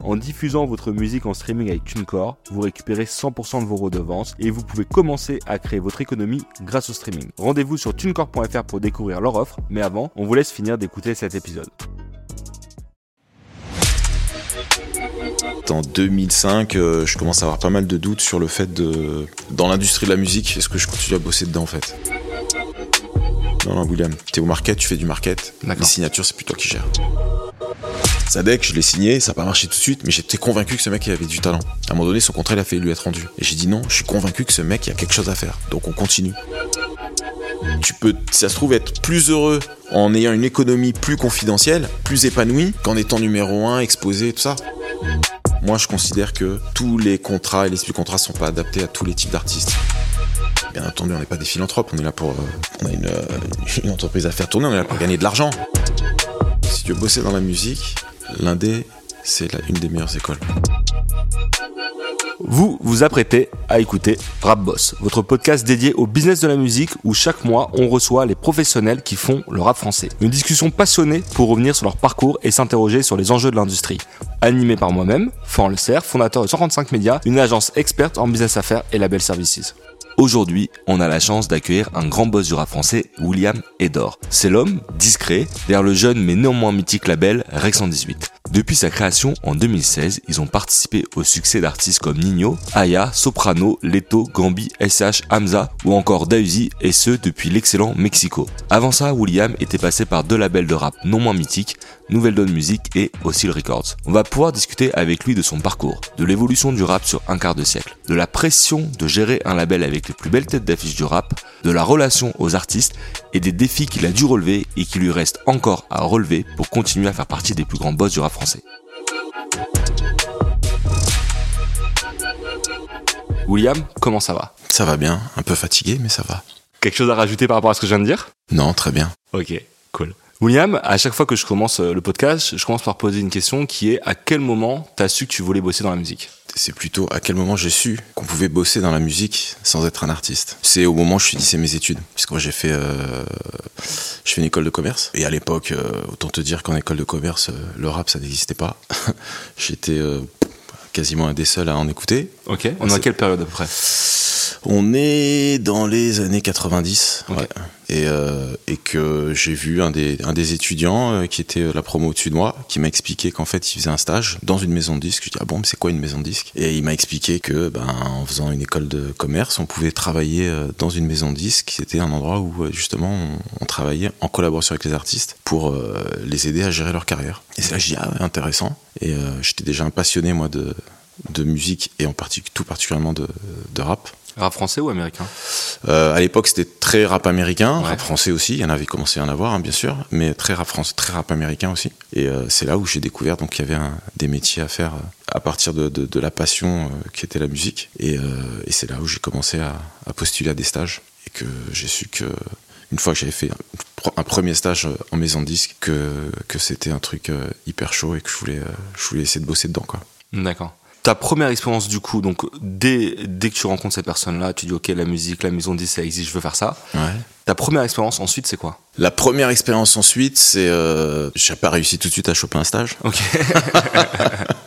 en diffusant votre musique en streaming avec TuneCore, vous récupérez 100% de vos redevances et vous pouvez commencer à créer votre économie grâce au streaming. Rendez-vous sur tunecore.fr pour découvrir leur offre, mais avant, on vous laisse finir d'écouter cet épisode. En 2005, euh, je commence à avoir pas mal de doutes sur le fait de, dans l'industrie de la musique, est-ce que je continue à bosser dedans en fait? Non, non, William, t'es au market, tu fais du market. Les signatures, c'est plus toi qui gères. Sadek, je l'ai signé, ça n'a pas marché tout de suite, mais j'étais convaincu que ce mec avait du talent. À un moment donné, son contrat il a fait lui être rendu. Et j'ai dit non, je suis convaincu que ce mec il a quelque chose à faire. Donc on continue. Tu peux, ça se trouve, être plus heureux en ayant une économie plus confidentielle, plus épanouie, qu'en étant numéro un, exposé, tout ça. Moi, je considère que tous les contrats et les contrats sont pas adaptés à tous les types d'artistes. Bien entendu, on n'est pas des philanthropes, on est là pour. Euh, on a une, euh, une entreprise à faire tourner, on est là pour gagner de l'argent. Si tu veux bosser dans la musique, l'indé, c'est une des meilleures écoles. Vous vous apprêtez à écouter Rap Boss, votre podcast dédié au business de la musique où chaque mois on reçoit les professionnels qui font le rap français. Une discussion passionnée pour revenir sur leur parcours et s'interroger sur les enjeux de l'industrie. Animé par moi-même, Florent Le fondateur de 135 Médias, une agence experte en business affaires et label services. Aujourd'hui, on a la chance d'accueillir un grand boss du rap français, William Edor. C'est l'homme, discret, derrière le jeune mais néanmoins mythique label Rex 118. Depuis sa création en 2016, ils ont participé au succès d'artistes comme Nino, Aya, Soprano, Leto, Gambi, SH, Hamza ou encore Dausi et ce depuis l'excellent Mexico. Avant ça, William était passé par deux labels de rap non moins mythiques, Nouvelle Donne Music et Oscille Records. On va pouvoir discuter avec lui de son parcours, de l'évolution du rap sur un quart de siècle, de la pression de gérer un label avec les plus belles têtes d'affiche du rap, de la relation aux artistes et des défis qu'il a dû relever et qui lui reste encore à relever pour continuer à faire partie des plus grands boss du rap français. William, comment ça va? Ça va bien, un peu fatigué, mais ça va. Quelque chose à rajouter par rapport à ce que je viens de dire? Non, très bien. Ok, cool. William, à chaque fois que je commence euh, le podcast, je commence par poser une question qui est à quel moment t'as su que tu voulais bosser dans la musique? C'est plutôt à quel moment j'ai su qu'on pouvait bosser dans la musique sans être un artiste? C'est au moment où je finissais mes études, puisque moi j'ai fait, euh, une école de commerce. Et à l'époque, euh, autant te dire qu'en école de commerce, le rap ça n'existait pas. J'étais quasiment un des seuls à en écouter. Ok. On est à quelle période à peu près On est dans les années 90. Ok. ouais. Et, euh, et que j'ai vu un des, un des étudiants euh, qui était la promo au-dessus de moi, qui m'a expliqué qu'en fait il faisait un stage dans une maison de disques. Je dis ah bon mais c'est quoi une maison de disques? Et il m'a expliqué que ben en faisant une école de commerce, on pouvait travailler euh, dans une maison de disques. C'était un endroit où euh, justement on, on travaillait en collaboration avec les artistes pour euh, les aider à gérer leur carrière. Et c'est là que je dis ah ouais, intéressant. Et euh, j'étais déjà un passionné moi de de musique et en particulier tout particulièrement de, de rap. Rap français ou américain? Euh, à l'époque, c'était très rap américain, Ouais. rap français aussi. Il y en avait commencé à en avoir, hein, bien sûr, mais très rap français, très rap américain aussi. Et euh, c'est là où j'ai découvert donc qu'il y avait un- des métiers à faire euh, à partir de, de- de la passion euh, qui était la musique. Et, et c'est là où j'ai commencé à, à postuler à des stages et que j'ai su que une fois que j'avais fait un, premier stage en maison de disque, que, que c'était un truc hyper chaud et que je voulais, je voulais essayer de bosser dedans. D'accord. Ta première expérience du coup, donc dès, dès que tu rencontres cette personne-là, tu dis ok la musique, la maison de disques, ça existe, je veux faire ça. Ouais. Ta première expérience ensuite c'est quoi? La première expérience ensuite, c'est euh, j'ai pas réussi tout de suite à choper un stage. Ok.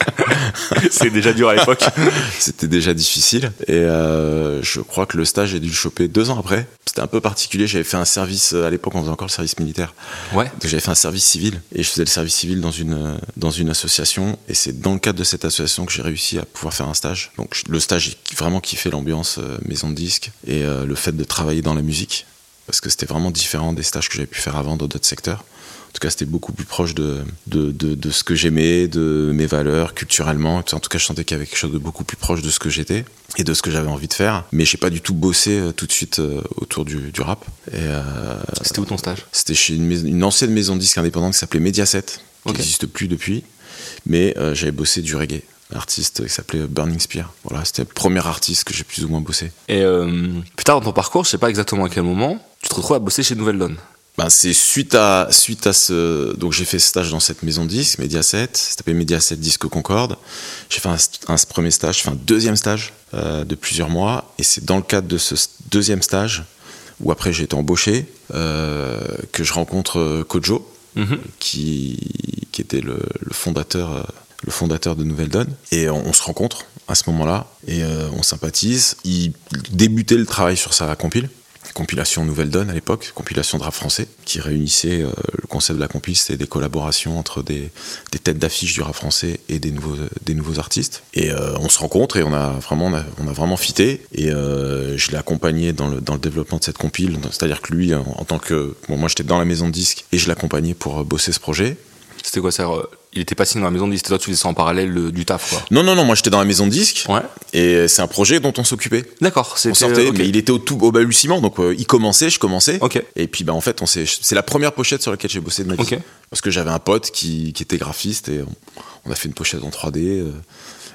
c'est déjà dur à l'époque. C'était déjà difficile. Et euh, je crois que le stage, j'ai dû le choper deux ans après. C'était un peu particulier. J'avais fait un service, à l'époque, on faisait encore le service militaire. Ouais. Donc j'avais fait un service civil. Et je faisais le service civil dans une, euh, dans une association. Et c'est dans le cadre de cette association que j'ai réussi à pouvoir faire un stage. Donc le stage, j'ai vraiment kiffé l'ambiance euh, maison de disque et euh, le fait de travailler dans la musique. Parce que c'était vraiment différent des stages que j'avais pu faire avant dans d'autres secteurs. En tout cas, c'était beaucoup plus proche de, de, de, de ce que j'aimais, de mes valeurs, culturellement. En tout cas, je sentais qu'il y avait quelque chose de beaucoup plus proche de ce que j'étais et de ce que j'avais envie de faire. Mais j'ai pas du tout bossé euh, tout de suite euh, autour du, du rap. Euh, C'était où ton stage? c'était chez une, maison- une ancienne maison de disques indépendante qui s'appelait Mediaset. qui n'existe plus depuis. Mais j'avais bossé du reggae. L'artiste qui s'appelait Burning Spear. Voilà, c'était le premier artiste que j'ai plus ou moins bossé. Et plus tard dans ton parcours, je sais pas exactement à quel moment, tu te retrouves à bosser chez Nouvelle Donne. Ben, c'est suite à suite à ce donc j'ai fait stage dans cette maison de disques Mediaset, ça s'appelait Mediaset Disque Concorde. J'ai fait un, premier stage, fait un deuxième stage euh, de plusieurs mois et c'est dans le cadre de ce deuxième stage où après j'ai été embauché euh, que je rencontre euh, Kojo mhm. qui qui était le, fondateur le fondateur de Nouvelle Donne et on, se rencontre à ce moment-là et on sympathise. Il débutait le travail sur sa compile compilation Nouvelle Donne à l'époque, compilation de rap français, qui réunissait euh, le concept de la compil, c'était des collaborations entre des, têtes d'affiche du rap français et des nouveaux, des nouveaux artistes. Et euh, on se rencontre et on a vraiment, on a, vraiment fité. Et euh, je l'ai accompagné dans le, dans le développement de cette compile. C'est-à-dire que lui, en, tant que. Bon, moi j'étais dans la maison de disques et je l'accompagnais pour bosser ce projet. C'était quoi ça il était pas signé dans la maison de disque, toi tu faisais ça en parallèle du taf quoi. Non non non, moi j'étais dans la maison de disque. Ouais. Et c'est un projet dont on s'occupait. D'accord, On sortait, mais il était au tout au balbutiement, donc euh, il commençait, je commençais. Ok. Et puis bah en fait on c'est la première pochette sur laquelle j'ai bossé de ma vie. Parce que j'avais un pote qui, qui, était graphiste et on, a fait une pochette en 3D. Euh,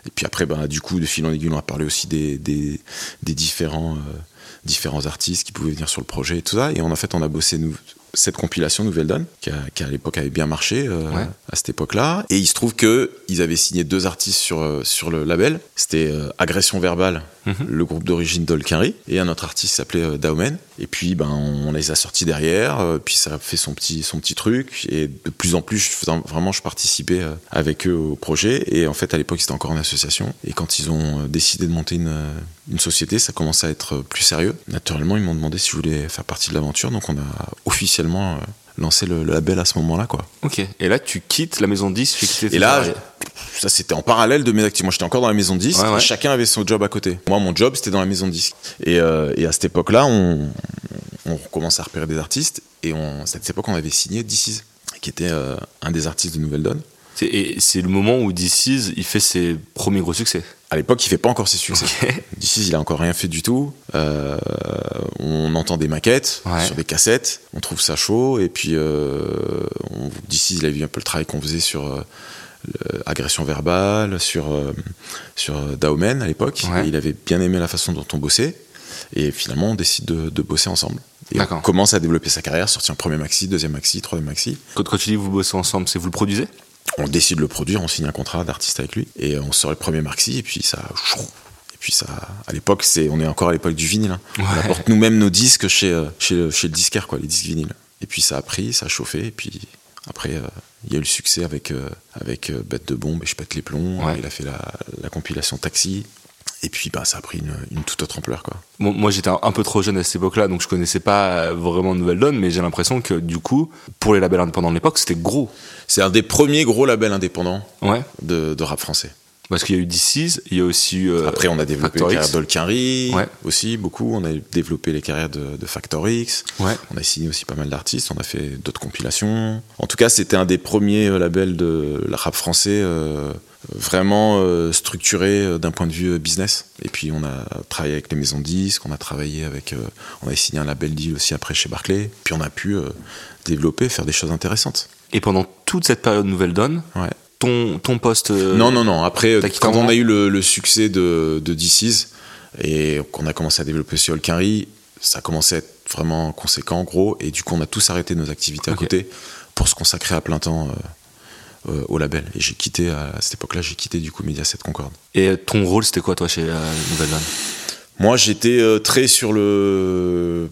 et puis après bah du coup de fil en aiguille on a parlé aussi des, des, des différents euh, différents artistes qui pouvaient venir sur le projet et tout ça. Et en fait on a bossé nous cette compilation Nouvelle Donne, qui, à l'époque avait bien marché euh, à cette époque-là. Et il se trouve que ils avaient signé deux artistes sur, euh, sur le label. C'était euh, Agression Verbale, mhm. le groupe d'origine d'Olkinry, et un autre artiste s'appelait Daumen. Et puis ben, on les a sortis derrière, puis ça a fait son petit, son petit truc. Et de plus en plus, vraiment, je participais avec eux au projet. Et en fait, à l'époque, c'était encore une association. Et quand ils ont décidé de monter une, une société, ça commençait à être plus sérieux. Naturellement, ils m'ont demandé si je voulais faire partie de l'aventure. Donc on a officiellement euh, lancer le, label à ce moment-là, quoi. Ok. Et là, tu quittes la maison 10, Et là, ça c'était en parallèle de mes activités. Moi, j'étais encore dans la maison 10. Chacun avait son job à côté. Moi, mon job, c'était dans la maison 10. Et, euh, et à cette époque-là, on, on commence à repérer des artistes. Et on, à cette époque, on avait signé DC's, qui était euh, un des artistes de Nouvelle Donne. Et c'est le moment où DC's, il fait ses premiers gros succès. À l'époque, il fait pas encore ses succès. D'ici, il a encore rien fait du tout. Euh, on entend des maquettes sur des cassettes, on trouve ça chaud, et puis euh, d'ici, il a vu un peu le travail qu'on faisait sur euh, agression verbale, sur sur Daumen à l'époque. Il avait bien aimé la façon dont on bossait, et finalement, on décide de, bosser ensemble. Et on commence à développer sa carrière, sortir un premier maxi, deuxième maxi, troisième maxi. Quand, quand tu dis vous bossez ensemble, c'est vous le produisez? On décide de le produire, on signe un contrat d'artiste avec lui et on sort le premier maxi et puis ça et puis ça à l'époque c'est on est encore à l'époque du vinyle hein. on apporte nous-mêmes nos disques chez, euh, chez, chez le disquaire quoi les disques vinyles. Et puis ça a pris ça a chauffé et puis après euh, il y a eu le succès avec euh, avec Bête de bombe et je pète les plombs il a fait la, la compilation Taxi et puis bah, ça a pris une, toute autre ampleur. Quoi. moi j'étais un, peu trop jeune à cette époque-là, donc je connaissais pas vraiment Nouvelle Donne, mais j'ai l'impression que du coup, pour les labels indépendants de l'époque, c'était gros. C'est un des premiers gros labels indépendants ouais. de, rap français. Parce qu'il y a eu DC's, il y a aussi. Euh, Après, on a développé les carrières d'Olkinry aussi, beaucoup. On a développé les carrières de, de Factor X. Ouais. On a signé aussi pas mal d'artistes. On a fait d'autres compilations. En tout cas, c'était un des premiers euh, labels de la rap français euh, vraiment euh, structuré euh, d'un point de vue euh, business. Et puis on a travaillé avec les maisons de disques, on a travaillé avec, on a signé un label deal aussi après chez Barclay. Puis on a pu développer, faire des choses intéressantes. Et pendant toute cette période Nouvelle Donne, ton, ton poste. non, non, non. Après, quand on a eu le, succès de, de DC's et qu'on a commencé à développer sur Olkinry, ça commençait à être vraiment conséquent, gros. Et du coup, on a tous arrêté nos activités à côté pour se consacrer à plein temps euh, au label. Et j'ai quitté, à cette époque-là, j'ai quitté du coup Mediaset Concorde. Et ton rôle, c'était quoi toi chez euh, Nouvelle Donne Moi, j'étais euh, très sur le.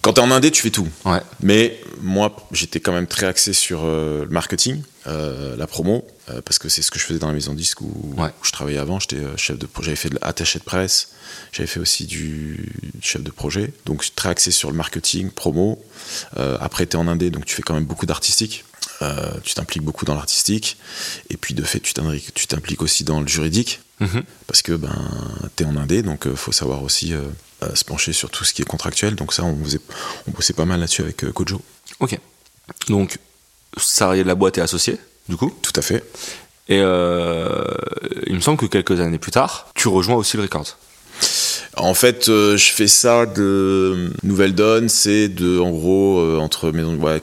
Quand t'es en indé, tu fais tout. Ouais. Mais moi, j'étais quand même très axé sur le marketing, la promo, parce que c'est ce que je faisais dans la maison disque où, où je travaillais avant. J'étais chef de, j'avais fait de l'attaché de presse, j'avais fait aussi du chef de projet. Donc très axé sur le marketing, promo. après, t'es en indé, donc tu fais quand même beaucoup d'artistique. Euh, tu t'impliques beaucoup dans l'artistique, et puis de fait, tu t'impliques aussi dans le juridique, mhm. parce que ben, tu es en indé, donc il euh, faut savoir aussi euh, se pencher sur tout ce qui est contractuel. Donc ça, on, faisait, on bossait pas mal là-dessus avec Kojo. Ok. Donc, salarié de la boîte est associé, du coup Tout à fait. Et il me semble que quelques années plus tard, tu rejoins aussi le Record. En fait, je fais ça de Nouvelle Donne, c'est de en gros entre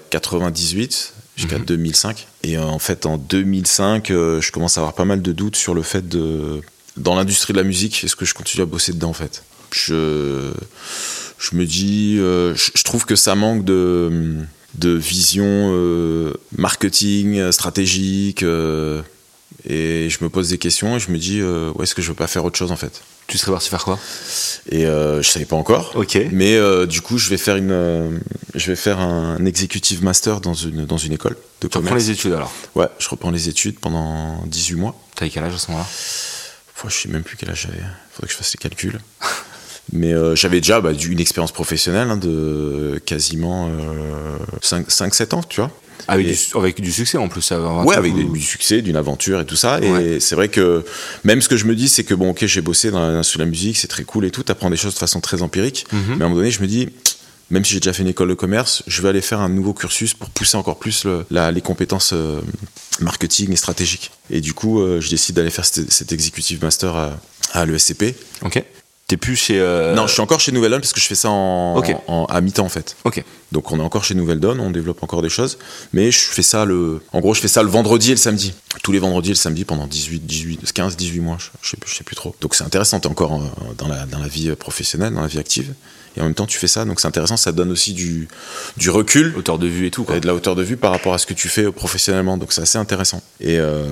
98 jusqu'à 2005. Mhm. Et en fait, en 2005, je commence à avoir pas mal de doutes sur le fait de, dans l'industrie de la musique, est-ce que je continue à bosser dedans en fait? Je, je me dis, je, trouve que ça manque de, de vision marketing, stratégique. et je me pose des questions et je me dis, ouais, est-ce que je veux pas faire autre chose en fait? Tu serais parti faire quoi Et euh, je savais pas encore. Ok. Mais euh, du coup, je vais faire une, euh, je vais faire un executive master dans une dans une école de tu reprends les études alors Ouais, je reprends les études pendant 18 mois. T'avais quel âge à ce moment-là? Je sais même plus quel âge j'avais. Faudrait que je fasse les calculs. Mais euh, j'avais déjà bah, une expérience professionnelle hein, de quasiment 5-7 ans, tu vois. Avec, du, avec, du, succès en plus. Ouais, avec du succès, d'une aventure et tout ça. Et c'est vrai que même ce que je me dis, c'est que bon, ok, j'ai bossé dans sur la musique, c'est très cool et tout. T'apprends des choses de façon très empirique. Mhm. Mais à un moment donné, je me dis, même si j'ai déjà fait une école de commerce, je vais aller faire un nouveau cursus pour pousser encore plus le, les compétences euh, marketing et stratégiques. Et du coup, euh, je décide d'aller faire cet, executive master à, à l'ESCP. Ok. T'es plus chez. Euh, non, je suis encore chez Nouvelle Donne parce que je fais ça en, à mi-temps en fait. Ok. Donc on est encore chez Nouvelle Donne, on développe encore des choses, mais je fais ça le. En gros, je fais ça le vendredi et le samedi. Tous les vendredis et le samedi pendant 18, 18, 15, 18 mois, je, sais, je sais plus trop. Donc c'est intéressant, t'es encore euh, dans la, dans la vie professionnelle, dans la vie active et en même temps tu fais ça donc c'est intéressant ça donne aussi du, du recul hauteur de vue et tout quoi. et de la hauteur de vue par rapport à ce que tu fais professionnellement donc c'est assez intéressant et euh,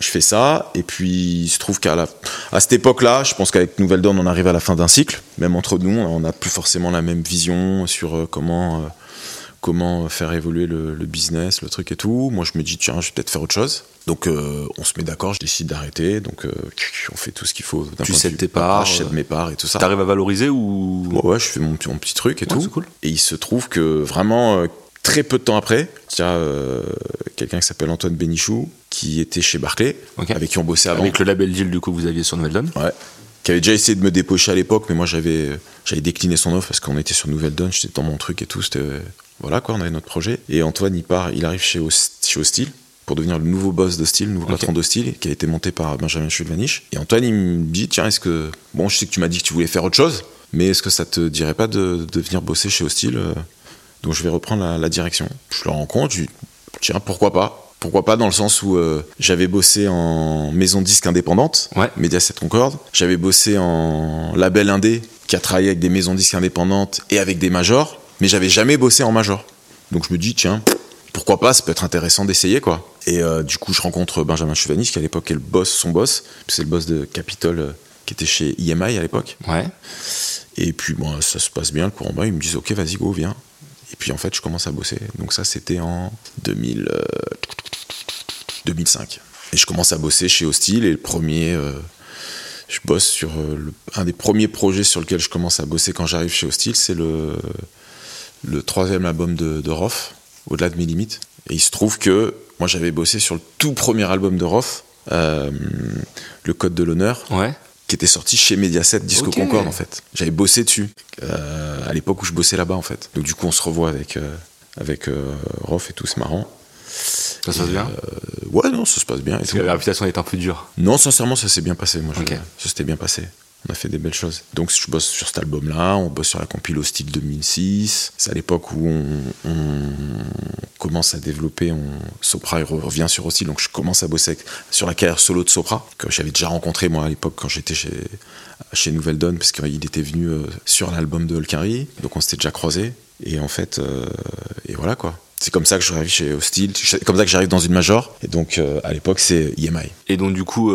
je fais ça et puis il se trouve qu'à la, à cette époque là je pense qu'avec Nouvelle Dawn on arrive à la fin d'un cycle même entre nous on n'a plus forcément la même vision sur euh, comment euh, comment faire évoluer le, business, le truc et tout. Moi, je me dis, tiens, je vais peut-être faire autre chose. Donc, euh, on se met d'accord, je décide d'arrêter. Donc, euh, on fait tout ce qu'il faut. Tu cèdes tes parts Je cède mes parts et tout ça. T'arrives à valoriser ou? Ouais, je fais mon, mon petit truc et tout. Cool. Et il se trouve que vraiment, euh, très peu de temps après, il y a quelqu'un qui s'appelle Antoine Bénichou, qui était chez Barclay, avec qui on bossait avant. Avec le label deal, du coup, vous aviez sur Nouvelle Donne Ouais qui avait déjà essayé de me dépocher à l'époque, mais moi j'avais j'avais décliné son offre parce qu'on était sur Nouvelle Donne, j'étais dans mon truc et tout, c'était voilà quoi, on avait notre projet. Et Antoine, il part, il arrive chez, chez Hostile pour devenir le nouveau boss d'Hostile, le nouveau patron d'Hostile, qui a été monté par Benjamin Chulvanich. Et Antoine, il me dit, tiens, est-ce que, bon, je sais que tu m'as dit que tu voulais faire autre chose, mais est-ce que ça te dirait pas de, de venir bosser chez Hostile euh, Donc je vais reprendre la, direction. Je le rencontre, je dis, tiens, pourquoi pas? Pourquoi pas dans le sens où euh, j'avais bossé en maison disque indépendante, ouais. Mediaset Concorde. J'avais bossé en label indé qui a travaillé avec des maisons disques indépendantes et avec des majors mais j'avais jamais bossé en major. Donc je me dis, tiens, pourquoi pas, ça peut être intéressant d'essayer, quoi. Et euh, du coup, je rencontre Benjamin Chuvanich, qui à l'époque est le boss, son boss, c'est le boss de Capitol, euh, qui était chez IMI à l'époque. Ouais. Et puis, bon, ça se passe bien, le courant bas, ils me disent, ok, vas-y, go, viens. Et puis, en fait, je commence à bosser. Donc ça, c'était en 2000, 2005. Euh, et je commence à bosser chez Hostile, et le premier je bosse sur un des premiers projets sur lequel je commence à bosser quand j'arrive chez Hostile, c'est le le troisième album de, de Roth, Au-delà de mes limites. Et il se trouve que moi j'avais bossé sur le tout premier album de Roth, euh, Le Code de l'honneur, qui était sorti chez Mediaset Disco Concorde en fait. J'avais bossé dessus euh, à l'époque où je bossais là-bas en fait. Donc du coup on se revoit avec, euh, avec Roth et tout, c'est marrant. Ça se passe bien Ouais, non, ça se passe bien. Parce que la réputation est un peu dure. Non, sincèrement, ça s'est bien passé. Moi, ça s'était bien passé on a fait des belles choses. Donc je bosse sur cet album-là, on bosse sur la compile au style 2006. C'est à l'époque où on, commence à développer, on, Sopra revient sur aussi, donc je commence à bosser sur la carrière solo de Sopra, que j'avais déjà rencontré moi à l'époque quand j'étais chez, chez Nouvelle Donne, parce qu'il était venu euh, sur l'album de Holkari, donc on s'était déjà croisés. Et en fait, euh, et voilà quoi. C'est comme ça que j'arrive chez Hostile, c'est comme ça que j'arrive dans une major. Et donc euh, à l'époque c'est EMI. Et donc du coup,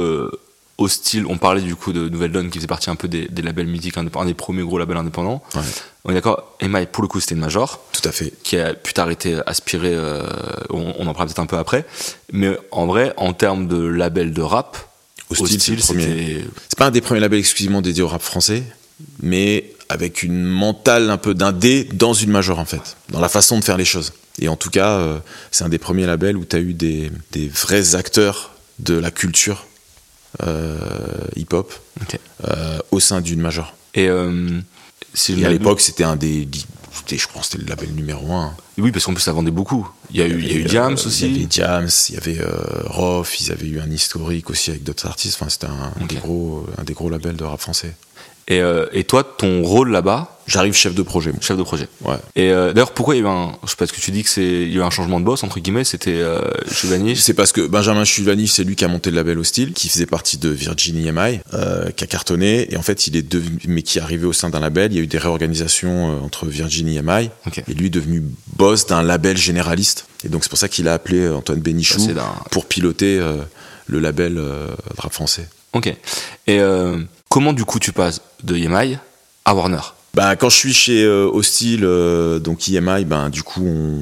hostile. On parlait du coup de Nouvelle Donne qui faisait partie un peu des, labels mythiques, un des premiers gros labels indépendants. On est d'accord, Emma, pour le coup, c'était une major. Tout à fait. Qui a pu t'arrêter, aspirer, euh, on, en parlera peut-être un peu après. Mais en vrai, en termes de label de rap, Hostile, c'était. C'est pas un des premiers labels exclusivement dédiés au rap français, mais avec une mentale un peu d'indé dans une major en fait, dans la façon de faire les choses. Et en tout cas, euh, c'est un des premiers labels où tu as eu des, des vrais acteurs de la culture hip-hop euh, au sein d'une major. Et, euh, à l'époque, c'était un des je pense c'était le label numéro un. Oui, parce qu'en plus ça vendait beaucoup. Il y a, eu, il y a eu Jams aussi. Il y avait Jams, il y avait euh, Roth, ils avaient eu un historique aussi avec d'autres artistes. Enfin, c'était un, des gros, un des gros labels de rap français. Et, euh, et toi, ton rôle là-bas J'arrive chef de projet. Chef de projet. Ouais. Et euh, d'ailleurs, pourquoi il y a eu un. Je sais pas ce que tu dis que c'est. Il y a eu un changement de boss, entre guillemets, c'était euh, C'est parce que Benjamin Chulvanich, c'est lui qui a monté le label Hostile, qui faisait partie de Virgin EMI, euh, qui a cartonné. Et en fait, il est devenu. Mais qui est arrivé au sein d'un label. Il y a eu des réorganisations entre Virgin EMI. Et lui est devenu boss d'un label généraliste. Et donc, c'est pour ça qu'il a appelé Antoine Bénichou pour piloter le label rap français. Ok. Et comment, du coup, tu passes de EMI à Warner? Bah, quand je suis chez euh, Hostile, euh, donc EMI, ben, du coup, on...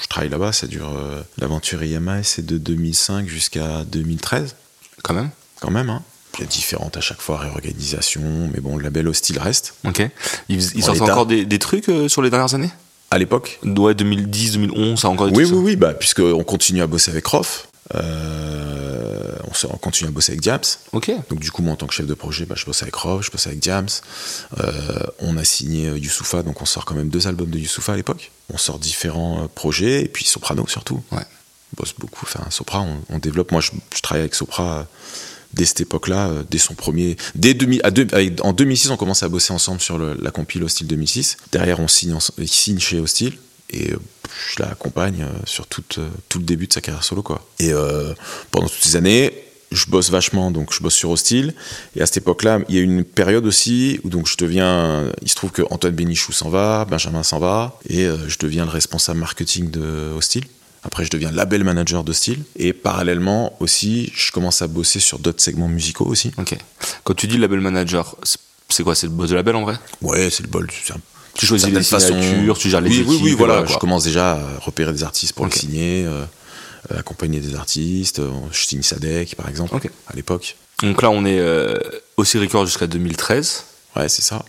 je travaille là-bas. Ça dure. euh, L'aventure EMI, c'est de 2005 jusqu'à 2013, Quand même? Quand même. Hein. Il y a différentes à chaque fois réorganisations, mais bon, le label Hostile reste. Ok. Ils, ils En sortent encore des, des trucs sur les dernières années? À l'époque? Ouais, 2010, 2011, ça a encore des Oui, trucs oui, oui, bah, puisqu'on continue à bosser avec Rof, euh, on, se- on continue à bosser avec Diams. Donc du coup, moi, en tant que chef de projet, bah, je bosse avec Rof, je bosse avec Diams. Euh, on a signé euh, Youssoufa, donc on sort quand même deux albums de Youssoufa à l'époque. On sort différents projets, et puis Soprano surtout. Ouais. On bosse beaucoup, enfin Sopra, on, on développe. Moi, je, je travaille avec Sopra dès cette époque-là, dès son premier... Dès 2000, à deux- en 2006, on commence à bosser ensemble sur le- la compile Hostile 2006. Derrière, on signe, il signe chez Hostile. Et je l'accompagne euh, sur tout, euh, tout le début de sa carrière solo. Quoi. Et euh, pendant toutes ces années, je bosse vachement, donc je bosse sur Hostile. Et à cette époque-là, il y a eu une période aussi où donc je deviens. Il se trouve que Antoine Bénichou s'en va, Benjamin s'en va, et je deviens le responsable marketing de Hostile. Après, je deviens label manager d'Hostile. Et parallèlement aussi, je commence à bosser sur d'autres segments musicaux aussi. Ok. Quand tu dis label manager, c'est- quoi? C'est le boss de label en vrai? Ouais, c'est le c'est un- Tu choisis les façon- signatures, tu gères les oui, équipes. Oui, oui, voilà. quoi. je commence déjà à repérer des artistes pour Ok. les signer, euh, euh, accompagner des artistes. euh, Je signe Sadek, par exemple, Ok. à l'époque. Donc là, on est euh, aussi record jusqu'à 2013. Ouais, c'est ça.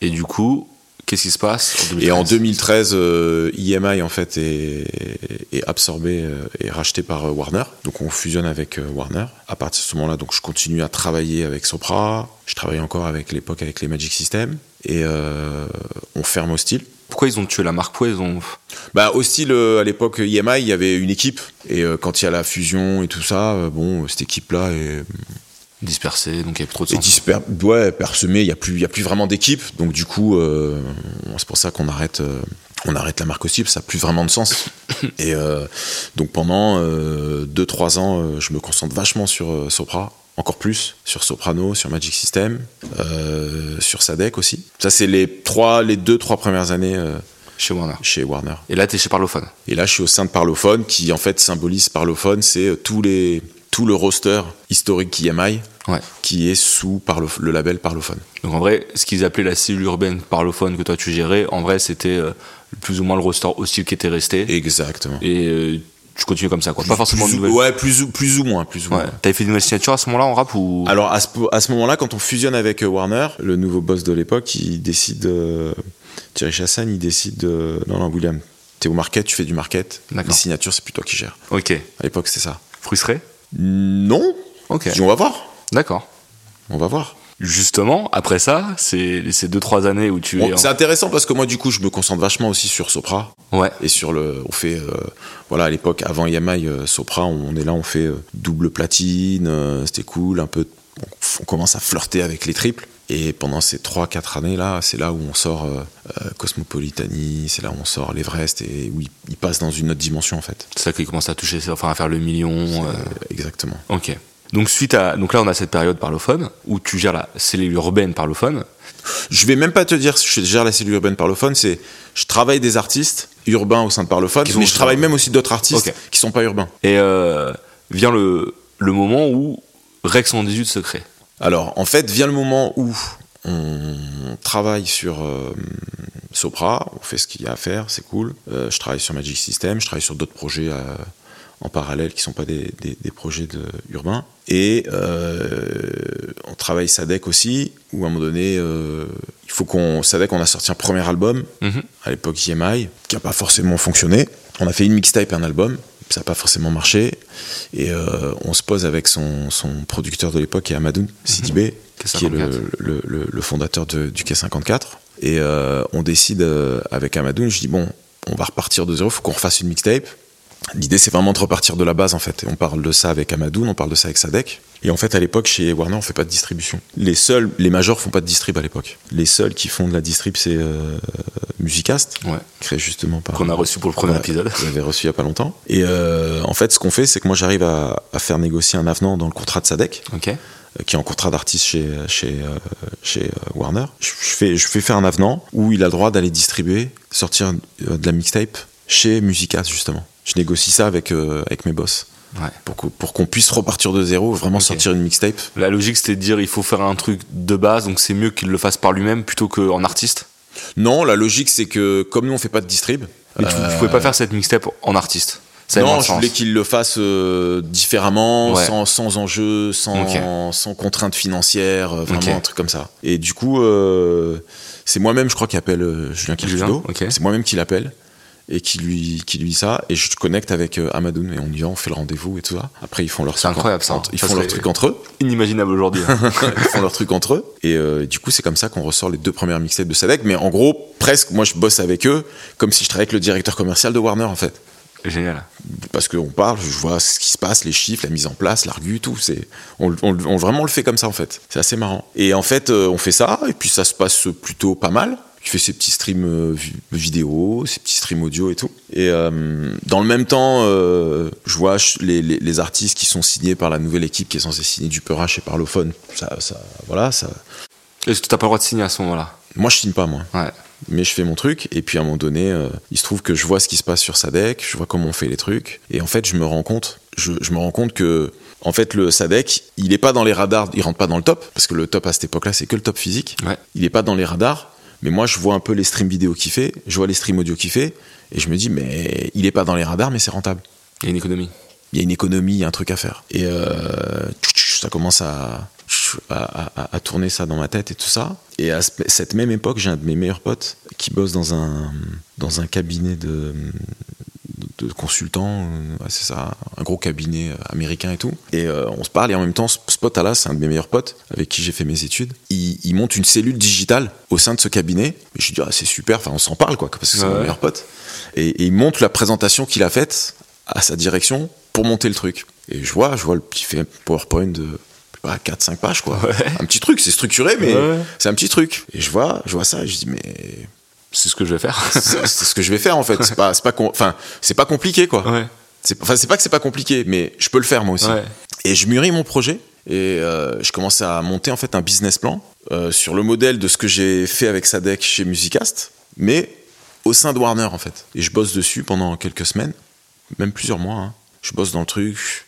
Et du coup, qu'est-ce qui se passe en 2013 Et en 2013, euh, EMI en fait est, est absorbé euh, et racheté par euh, Warner. Donc on fusionne avec euh, Warner. À partir de ce moment-là, donc je continue à travailler avec Sopra. Je travaille encore avec l'époque avec les Magic System et euh, on ferme Hostile. Pourquoi ils ont tué la marque Pourquoi ils ont. Bah Hostile euh, à l'époque EMI, il y avait une équipe et euh, quand il y a la fusion et tout ça, euh, bon cette équipe-là est, dispersé, donc il n'y a plus trop de sens. disper, ouais, parsemée. Il y a plus, il y a plus vraiment d'équipe. Donc du coup, euh, c'est pour ça qu'on arrête, euh, on arrête la marque Hostile. Ça n'a plus vraiment de sens. et euh, donc pendant 2-3 ans, je me concentre vachement sur Sopra. Encore plus sur Soprano, sur Magic System, sur Sadek aussi. Ça, c'est les trois, les deux, trois premières années Chez Warner. chez Warner. Et là, t'es chez Parlophone. Et là, je suis au sein de Parlophone, qui en fait symbolise Parlophone, c'est tous les, tout le roster historique EMI Ouais. qui est sous le label Parlophone. Donc en vrai, ce qu'ils appelaient la cellule urbaine Parlophone que toi tu gérais, en vrai, c'était euh, plus ou moins le roster hostile qui était resté. Exactement. Et euh, tu continues comme ça, quoi. Pas forcément de plus, ou- nouvelles. Ouais, plus ou, plus ou moins, plus ou Ouais. T'avais fait des nouvelles signatures à ce moment-là en rap ou? Alors à ce, à ce moment-là, quand on fusionne avec euh, Warner, le nouveau boss de l'époque, il décide, euh, Thierry Chassagne, il décide, de, non non William, t'es au market, tu fais du market, les signatures c'est plus toi qui gères. Ok. À l'époque c'était ça. Frustré? Non. Ok. Dis, on va voir, D'accord. on va voir. Justement, après ça, c'est ces deux trois années où tu Bon, es. en- c'est intéressant parce que moi du coup je me concentre vachement aussi sur Sopra. Ouais. et sur le on fait euh, voilà à l'époque avant EMI euh, Sopra on est là on fait euh, double platine euh, c'était cool un peu on, on commence à flirter avec les triples et pendant ces 3 4 années là c'est là où on sort euh, euh, Cosmopolitanie c'est là où on sort l'Everest et où il, il passe dans une autre dimension en fait C'est ça qui commence à toucher, enfin à faire le million. euh, exactement Ok. Donc suite à, donc là on a cette période parlophone où tu gères la cellule urbaine parlophone. je vais même pas te dire je gère la cellule urbaine parlophone c'est je travaille des artistes urbains au sein de parlophone mais je travaille même aussi d'autres artistes qui sont pas urbains Et euh, vient le, le moment où Rex 118 se crée. Alors, en fait, vient le moment où on travaille sur euh, Sopra, on fait ce qu'il y a à faire, c'est cool. Euh, je travaille sur Magic System, je travaille sur d'autres projets euh, en parallèle qui sont pas des, des- des projets de, urbains. Et on travaille Sadek aussi, où à un moment donné, il faut qu'on. Sadek, on a sorti un premier album, Mhm. à l'époque EMI, qui n'a pas forcément fonctionné. On a fait une mixtape et un album, ça n'a pas forcément marché. Et euh, on se pose avec son, son producteur de l'époque, qui est Amadoun Sidibé, qui est le, K54. le- le- le fondateur de- du K54. Et euh, on décide euh, avec Amadoun, je dis bon, on va repartir de zéro, il faut qu'on refasse une mixtape. L'idée, c'est vraiment de repartir de la base, en fait. Et on parle de ça avec Amadoun, on parle de ça avec Sadek. Et en fait, à l'époque, chez Warner, on fait pas de distribution. Les seuls, les majors font pas de distrib à l'époque. Les seuls qui font de la distrib, c'est euh, Musicast, ouais. créé justement par. Qu'on a reçu pour le premier épisode. Vous avez reçu il y a pas longtemps. Et euh, en fait, ce qu'on fait, c'est que moi, j'arrive à, à, faire négocier un avenant dans le contrat de Sadek. Ok. Euh, qui est en contrat d'artiste chez, chez, euh, chez Warner. Je, fais, je fais faire un avenant où il a le droit d'aller distribuer, sortir de la mixtape chez Musicast, justement. Je négocie ça avec, avec mes boss. Ouais. Pour qu'on puisse repartir de zéro, vraiment okay. sortir une mixtape. La logique, c'était de dire il faut faire un truc de base, donc c'est mieux qu'il le fasse par lui-même plutôt qu'en artiste Non, la logique, c'est que comme nous, on fait pas de distrib. Mais tu, euh... pouvais pas faire cette mixtape en artiste ça non, je voulais qu'il le fasse euh, différemment, ouais. sans, sans enjeu, sans, okay. sans contraintes financières, vraiment okay. un truc comme ça. Et du coup, euh, c'est moi-même, je crois, qui appelle euh, Julien. Okay. C'est moi-même qui l'appelle et qui lui, qui lui dit ça. Et je connecte avec euh, Amadoun et on y va, on fait le rendez-vous et tout ça. Après, ils font leur truc. incroyable ça. Ils font leur truc entre eux. Inimaginable aujourd'hui. ils font leur truc entre eux. Et euh, du coup, c'est comme ça qu'on ressort les deux premières mixtapes de Sadek. Mais en gros, presque, moi, je bosse avec eux comme si je travaillais avec le directeur commercial de Warner en fait. Génial. Parce qu'on parle, je vois ce qui se passe, les chiffres, la mise en place, l'argu, tout. C'est, on, on, on, vraiment le fait comme ça en fait. C'est assez marrant. Et en fait, euh, on fait ça et puis ça se passe plutôt pas mal. Il fait ses petits streams euh, vidéo, ses petits streams audio et tout. Et euh, dans le même temps, euh, je vois les, les, les, artistes qui sont signés par la nouvelle équipe qui est censée signer du Perach et Parlophone. Ça, ça, voilà, ça. Est-ce que t'as pas le droit de signer à ce moment-là? Moi, je signe pas, moi. Ouais mais je fais mon truc et puis à un moment donné euh, il se trouve que je vois ce qui se passe sur Sadek je vois comment on fait les trucs et en fait je me rends compte je, je me rends compte que en fait le Sadek il est pas dans les radars il rentre pas dans le top parce que le top à cette époque là c'est que le top physique ouais. il est pas dans les radars mais moi je vois un peu les streams vidéo qu'il fait je vois les streams audio qu'il fait et je me dis mais il est pas dans les radars mais c'est rentable. Il y a une économie. Il y a une économie il y a un truc à faire. Et euh, ça commence à à, à, à, tourner ça dans ma tête et tout ça. Et à cette même époque, j'ai un de mes meilleurs potes qui bosse dans un, dans un cabinet de, de consultants, ouais, c'est ça, un gros cabinet américain et tout. Et euh, on se parle et en même temps, ce pote-là, c'est un de mes meilleurs potes avec qui j'ai fait mes études. Il, il, monte une cellule digitale au sein de ce cabinet. Et je dis, ah, c'est super, enfin, on s'en parle quoi, parce que c'est ouais. mon meilleur pote. Et, et il monte la présentation qu'il a faite à sa direction pour monter le truc. Et je vois, je vois le petit fait PowerPoint de 4-5 pages quoi. Ouais. Un petit truc, c'est structuré mais ouais. c'est un petit truc. Et je vois, je vois ça et je dis mais c'est ce que je vais faire. c'est ce que je vais faire en fait. C'est pas c'est pas enfin c'est pas compliqué quoi. Ouais. C'est enfin c'est pas que c'est pas compliqué mais je peux le faire moi aussi. Et je mûris mon projet et euh, je commence à monter en fait un business plan euh, sur le modèle de ce que j'ai fait avec Sadek chez Musicast mais au sein de Warner en fait. Et je bosse dessus pendant quelques semaines, même plusieurs mois. Hein. Je bosse dans le truc,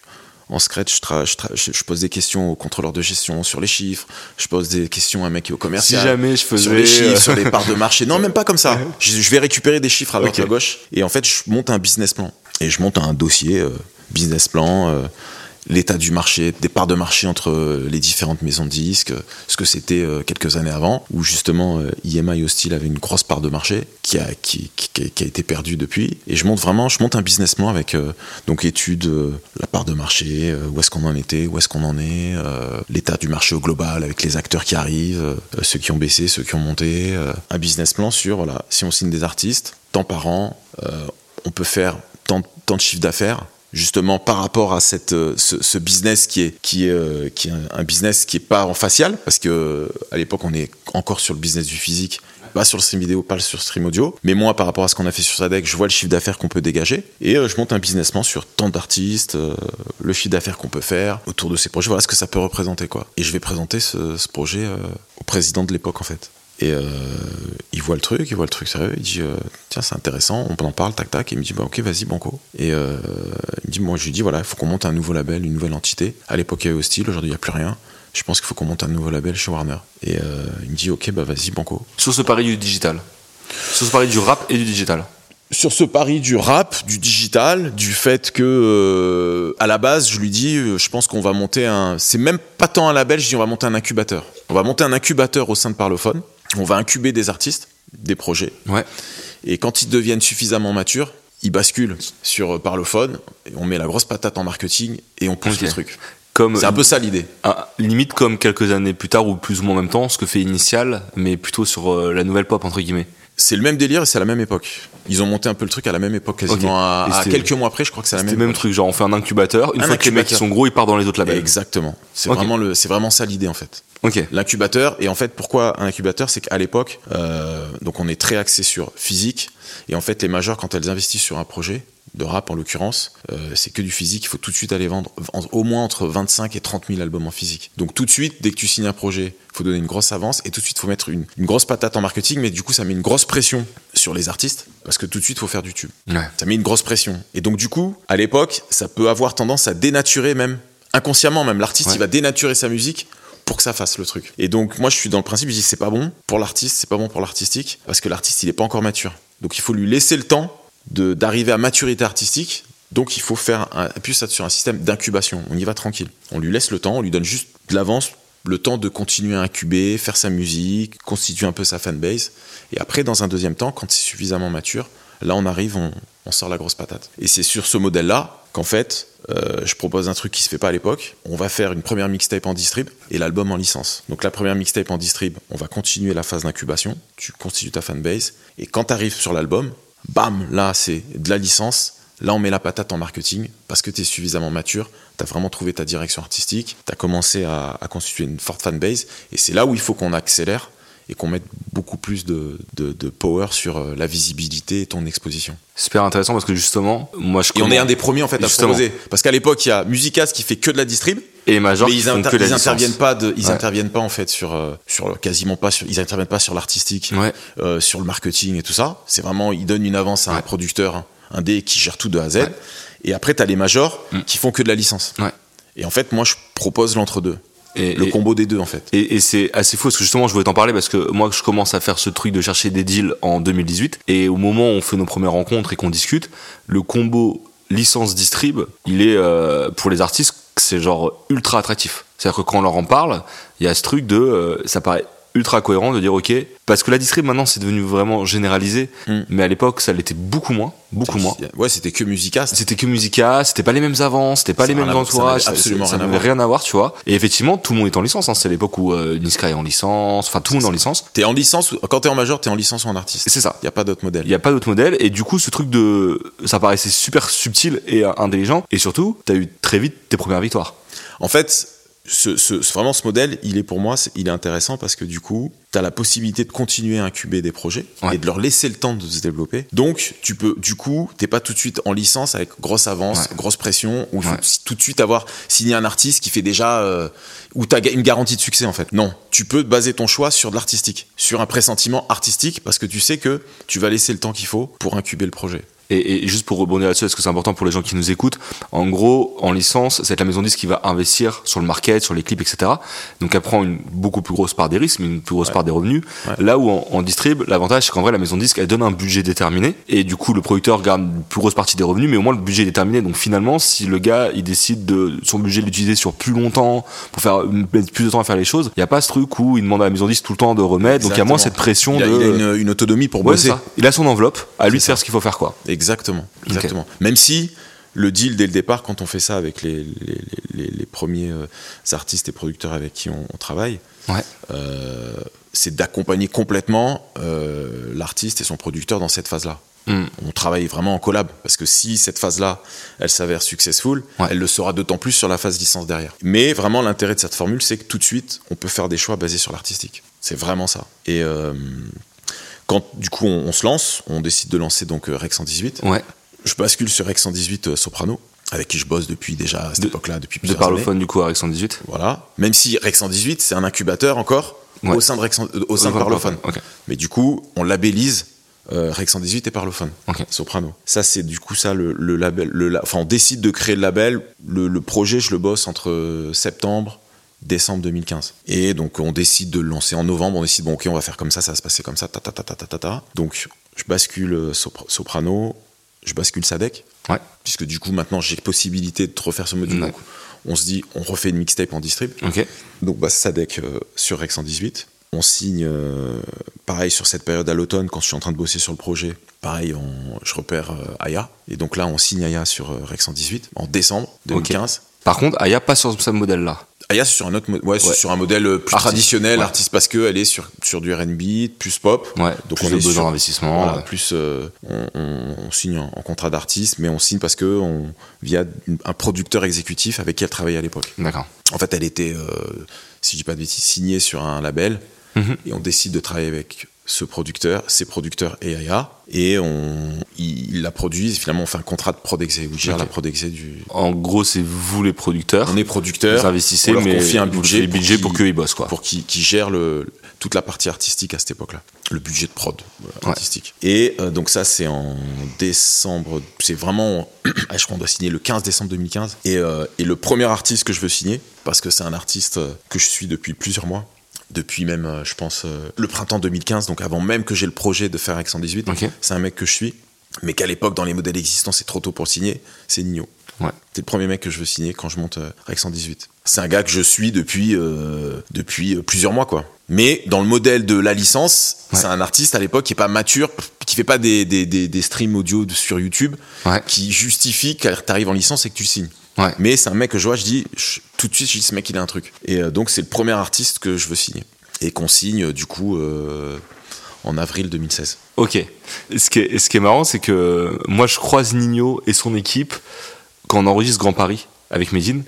en scratch, je, je, je, pose des questions au contrôleur de gestion sur les chiffres, je pose des questions à un mec qui est au commercial. Si jamais je faisais sur les chiffres, sur les parts de marché. Non, même pas comme ça. Je, je vais récupérer des chiffres à droite okay. à gauche. Et en fait, je monte un business plan. Et je monte un dossier, euh, business plan, euh, l'état du marché, des parts de marché entre les différentes maisons de disques, ce que c'était euh, quelques années avant, où justement euh, EMI Hostile avait une grosse part de marché qui a, qui, a été perdue depuis. Et je monte vraiment, je monte un business plan avec euh, donc étude, euh, la part de marché, euh, où est-ce qu'on en était, où est-ce qu'on en est, euh, l'état du marché au global avec les acteurs qui arrivent, ceux qui ont baissé, ceux qui ont monté, un business plan sur voilà, si on signe des artistes, tant par an, on peut faire tant, tant de chiffre d'affaires justement par rapport à cette, ce, ce business qui est, qui, est, euh, qui est un business qui est pas en facial, parce que à l'époque on est encore sur le business du physique, pas sur le stream vidéo, pas sur le stream audio, mais moi par rapport à ce qu'on a fait sur Sadek, je vois le chiffre d'affaires qu'on peut dégager, et euh, je monte un business plan sur tant d'artistes, euh, le chiffre d'affaires qu'on peut faire autour de ces projets, voilà ce que ça peut représenter quoi. Et je vais présenter ce projet au président de l'époque en fait. Et euh, il voit le truc, il voit le truc sérieux, il dit euh, tiens c'est intéressant, on en parle, tac tac, et il me dit bah ok vas-y banco. Et euh, il me dit moi je lui dis voilà il faut qu'on monte un nouveau label, une nouvelle entité. À l'époque il y avait Hostile, aujourd'hui il n'y a plus rien. Je pense qu'il faut qu'on monte un nouveau label chez Warner. Et il me dit ok bah vas-y banco. Sur ce pari du digital, sur ce pari du rap et du digital. Sur ce pari du rap, du digital, du fait que euh, à la base je lui dis je pense qu'on va monter un, c'est même pas tant un label, je dis on va monter un incubateur. On va monter un incubateur au sein de Parlophone on va incuber des artistes, des projets. Ouais. Et quand ils deviennent suffisamment matures, ils basculent sur euh, Parlophone, et on met la grosse patate en marketing et on pousse okay. le truc. C'est un peu ça l'idée. Ah, limite comme quelques années plus tard ou plus ou moins en même temps, ce que fait Initial, mais plutôt sur euh, la nouvelle pop entre guillemets. C'est le même délire et c'est à la même époque. Ils ont monté un peu le truc à la même époque, quasiment à, quelques mois après, je crois que c'est la même. même truc, genre on fait un incubateur. Une fois que les mecs sont gros, ils partent dans les autres labels. Exactement. C'est vraiment le, c'est vraiment ça l'idée en fait. Ok. L'incubateur et en fait pourquoi un incubateur, c'est qu'à l'époque, euh, donc on est très axé sur physique et en fait les majors quand elles investissent sur un projet, de rap en l'occurrence, euh, c'est que du physique, il faut tout de suite aller vendre au moins entre 25 et 30 000 albums en physique. Donc tout de suite, dès que tu signes un projet, il faut donner une grosse avance et tout de suite, il faut mettre une, grosse patate en marketing, mais du coup, ça met une grosse pression sur les artistes parce que tout de suite, il faut faire du tube. Ça met une grosse pression. Et donc du coup, à l'époque, ça peut avoir tendance à dénaturer même, inconsciemment même, l'artiste, il va dénaturer sa musique pour que ça fasse le truc. Et donc moi je suis dans le principe, je dis c'est pas bon pour l'artiste, c'est pas bon pour l'artistique parce que l'artiste il est pas encore mature. Donc il faut lui laisser le temps d'arriver à maturité artistique. Donc il faut faire un, appuyer sur un système d'incubation. On y va tranquille. On lui laisse le temps, on lui donne juste de l'avance, le temps de continuer à incuber, faire sa musique, constituer un peu sa fanbase. Et après, dans un deuxième temps, quand c'est suffisamment mature, là on arrive, on, sort la grosse patate. Et c'est sur ce modèle-là qu'en fait, euh, je propose un truc qui se fait pas à l'époque. On va faire une première mixtape en distrib et l'album en licence. Donc la première mixtape en distrib, on va continuer la phase d'incubation. Tu constitues ta fanbase et quand tu arrives sur l'album, bam, là c'est de la licence. Là, on met la patate en marketing parce que tu es suffisamment mature, tu as vraiment trouvé ta direction artistique, tu as commencé à, constituer une forte fanbase, et c'est là où il faut qu'on accélère et qu'on mette beaucoup plus de, power sur euh, la visibilité et ton exposition. Super intéressant parce que justement, moi je. Et on est un des premiers en fait à proposer. Parce qu'à l'époque, il y a Musicas qui fait que de la distrib. Et les majors mais ils, ils interviennent pas de, ils interviennent pas en fait sur, euh, sur quasiment pas sur, ils interviennent pas sur l'artistique, euh, sur le marketing et tout ça. C'est vraiment, ils donnent une avance à un producteur, un D qui gère tout de A à Z. Et après, tu as les majors mm. qui font que de la licence. Et en fait, moi, je propose l'entre-deux. Et, le combo des deux en fait. Et, c'est assez faux parce que justement je voulais t'en parler parce que moi je commence à faire ce truc de chercher des deals en 2018 et au moment où on fait nos premières rencontres et qu'on discute, le combo licence distrib, il est euh, pour les artistes c'est genre ultra attractif. C'est-à-dire que quand on leur en parle, il y a ce truc de euh, ça paraît ultra cohérent de dire ok parce que la distrib maintenant c'est devenu vraiment généralisé hmm. mais à l'époque ça l'était beaucoup moins beaucoup moins. ouais c'était que Musica c'était que Musica c'était pas les mêmes avances c'était pas les mêmes entourages absolument ça n'avait rien à voir tu vois. Et effectivement tout le monde est en licence hein. c'est l'époque où euh, Niska est en licence enfin tout le monde est en licence. T'es en licence quand t'es en major t'es en licence ou en artiste. C'est ça. Il y a pas d'autre modèle. Il y a pas d'autre modèle. Et du coup ce truc de ça paraissait super subtil et euh, intelligent. Et surtout t'as eu très vite tes premières victoires. En fait ce, vraiment ce modèle, il est pour moi, il est intéressant parce que du coup, tu as la possibilité de continuer à incuber des projets et de leur laisser le temps de se développer. Donc, tu peux, du coup, t'es pas tout de suite en licence avec grosse avance, grosse pression, ou tout de suite avoir signé un artiste qui fait déjà, euh, où tu as une garantie de succès en fait. Non, tu peux baser ton choix sur de l'artistique, sur un pressentiment artistique parce que tu sais que tu vas laisser le temps qu'il faut pour incuber le projet. Et, juste pour rebondir là-dessus, parce que c'est important pour les gens qui nous écoutent, en gros, en licence, c'est la maison disque qui va investir sur le market, sur les clips, etc. Donc elle prend une beaucoup plus grosse part des risques, mais une plus grosse part des revenus. Là où en, en distrib, l'avantage c'est qu'en vrai la maison disque elle donne un budget déterminé et du coup le producteur garde une plus grosse partie des revenus, mais au moins le budget est déterminé. Donc finalement, si le gars il décide de son budget l'utiliser sur plus longtemps pour faire plus de temps à faire les choses, il y a pas ce truc où il demande à la maison disque tout le temps de remettre. Donc il y a moins cette pression il a, de. Il a une, autonomie pour bosser. Il a son enveloppe, à lui de faire ce qu'il faut faire quoi. Exactement, exactement. Même si le deal dès le départ, quand on fait ça avec les, les, premiers euh, artistes et producteurs avec qui on, travaille, euh, c'est d'accompagner complètement euh, l'artiste et son producteur dans cette phase-là. Hmm. On travaille vraiment en collab parce que si cette phase-là, elle s'avère successful, elle le sera d'autant plus sur la phase licence derrière. Mais vraiment, l'intérêt de cette formule, c'est que tout de suite, on peut faire des choix basés sur l'artistique. C'est vraiment ça. Et quand du coup on, se lance, on décide de lancer donc euh, Rex 118. Ouais. Je bascule sur Rex 118 euh, Soprano avec qui je bosse depuis déjà à cette époque-là, depuis plusieurs de parlophone du coup à Rex 118. Voilà. Même si Rex 118 c'est un incubateur encore au sein de Rex, euh, au sein de Parlophone. Mais du coup on labellise Rex 118 et Parlophone, Soprano. Ça, c'est du coup ça le, label. Le, enfin, on décide de créer le label. Le, le, projet, je le bosse entre septembre décembre 2015. Et donc on décide de le lancer en novembre, on décide bon ok on va faire comme ça, ça va se passer comme ça, ta ta ta ta ta ta. Donc je bascule euh, soprano, je bascule Sadek, ouais. puisque du coup maintenant j'ai possibilité de refaire ce module. Donc on se dit on refait une mixtape en distrib. Okay. Donc bah, Sadek euh, sur Rex 118. On signe euh, pareil sur cette période à l'automne quand je suis en train de bosser sur le projet. Pareil, je repère Aya. Et donc là, on signe Aya sur Rex 118 en décembre 2015. Par contre, Aya pas sur ce modèle-là. Aya, c'est sur un autre, ouais, sur un modèle euh, plus traditionnel, artiste parce que elle est sur sur du R&B, plus pop. Ouais. Donc on est besoin d'investissement. plus on, signe en, contrat d'artiste, mais on signe parce que on via un producteur exécutif avec qui elle travaillait à l'époque. D'accord. En fait, elle était, si je dis pas de bêtises, signée sur un label mhm. et on décide de travailler avec ce producteur, ses producteurs et Aya, et on, il, la produit, finalement on fait un contrat de Prodexé, où gère la du... En gros, c'est vous les producteurs. On est producteurs. Vous investissez, on mais confie un budget, budget pour, qu'ils bossent, quoi. Pour qu'ils gèrent le, toute la partie artistique à cette époque-là. Le budget de prod euh, artistique. Et euh, donc ça, c'est en décembre, c'est vraiment, je crois qu'on doit signer le 15 décembre 2015. Et, euh, et le premier artiste que je veux signer, parce que c'est un artiste que je suis depuis plusieurs mois, depuis même, euh, je pense, euh, le printemps 2015, donc avant même que j'ai le projet de faire Rex 118. C'est un mec que je suis, mais qu'à l'époque, dans les modèles existants, c'est trop tôt pour le signer. C'est Nino. C'est le premier mec que je veux signer quand je monte euh, Rex 118. C'est un gars que je suis depuis, depuis plusieurs mois, quoi. Mais dans le modèle de la licence, c'est un artiste à l'époque qui est pas mature, qui fait pas des, des, des, streams audio sur YouTube, qui justifie tu arrives en licence et que tu signes. Mais c'est un mec que je vois, je dis, tout de suite, je dis, ce mec, il a un truc. Et euh, donc, c'est le premier artiste que je veux signer. Et qu'on signe, euh, du coup, euh, en avril 2016. Ok. Ce qui est, ce qui est marrant, c'est que moi, je croise Nino et son équipe quand on enregistre Grand Paris avec Medine.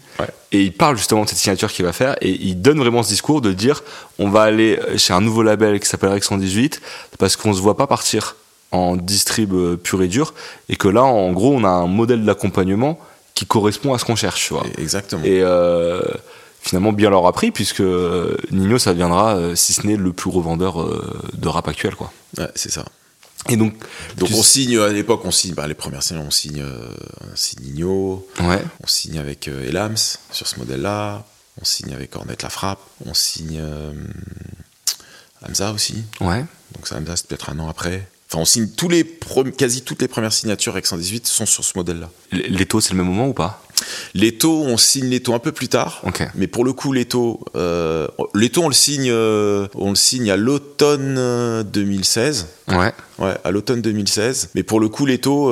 Et il parle justement de cette signature qu'il va faire. Et il donne vraiment ce discours de dire on va aller chez un nouveau label qui s'appelle Rex 118 parce qu'on se voit pas partir en distrib pur et dur. Et que là, en gros, on a un modèle d'accompagnement qui correspond à ce qu'on cherche. Tu vois. Exactement. Et euh, finalement, bien leur a pris, puisque Nino, ça deviendra, euh, si ce n'est le plus revendeur euh, de rap actuel. Quoi. Ouais, c'est ça. Et donc, donc on signe à l'époque, on signe bah, les premières scènes, on signe, on signe Nino, ouais. on signe avec Elams sur ce modèle-là, on signe avec Ornette La Frappe, on signe Hamza aussi. Ouais. Donc ça, Hamza, c'est peut-être un an après. Enfin, on signe tous les quasi toutes les premières signatures avec 118 sont sur ce modèle-là. Les taux, c'est le même moment ou pas? Les taux, on signe les taux un peu plus tard. Mais pour le coup, les taux, euh, les taux, on le signe, euh, on le signe à l'automne 2016. Euh, ouais. Ouais, à l'automne 2016. Mais pour le coup, les taux,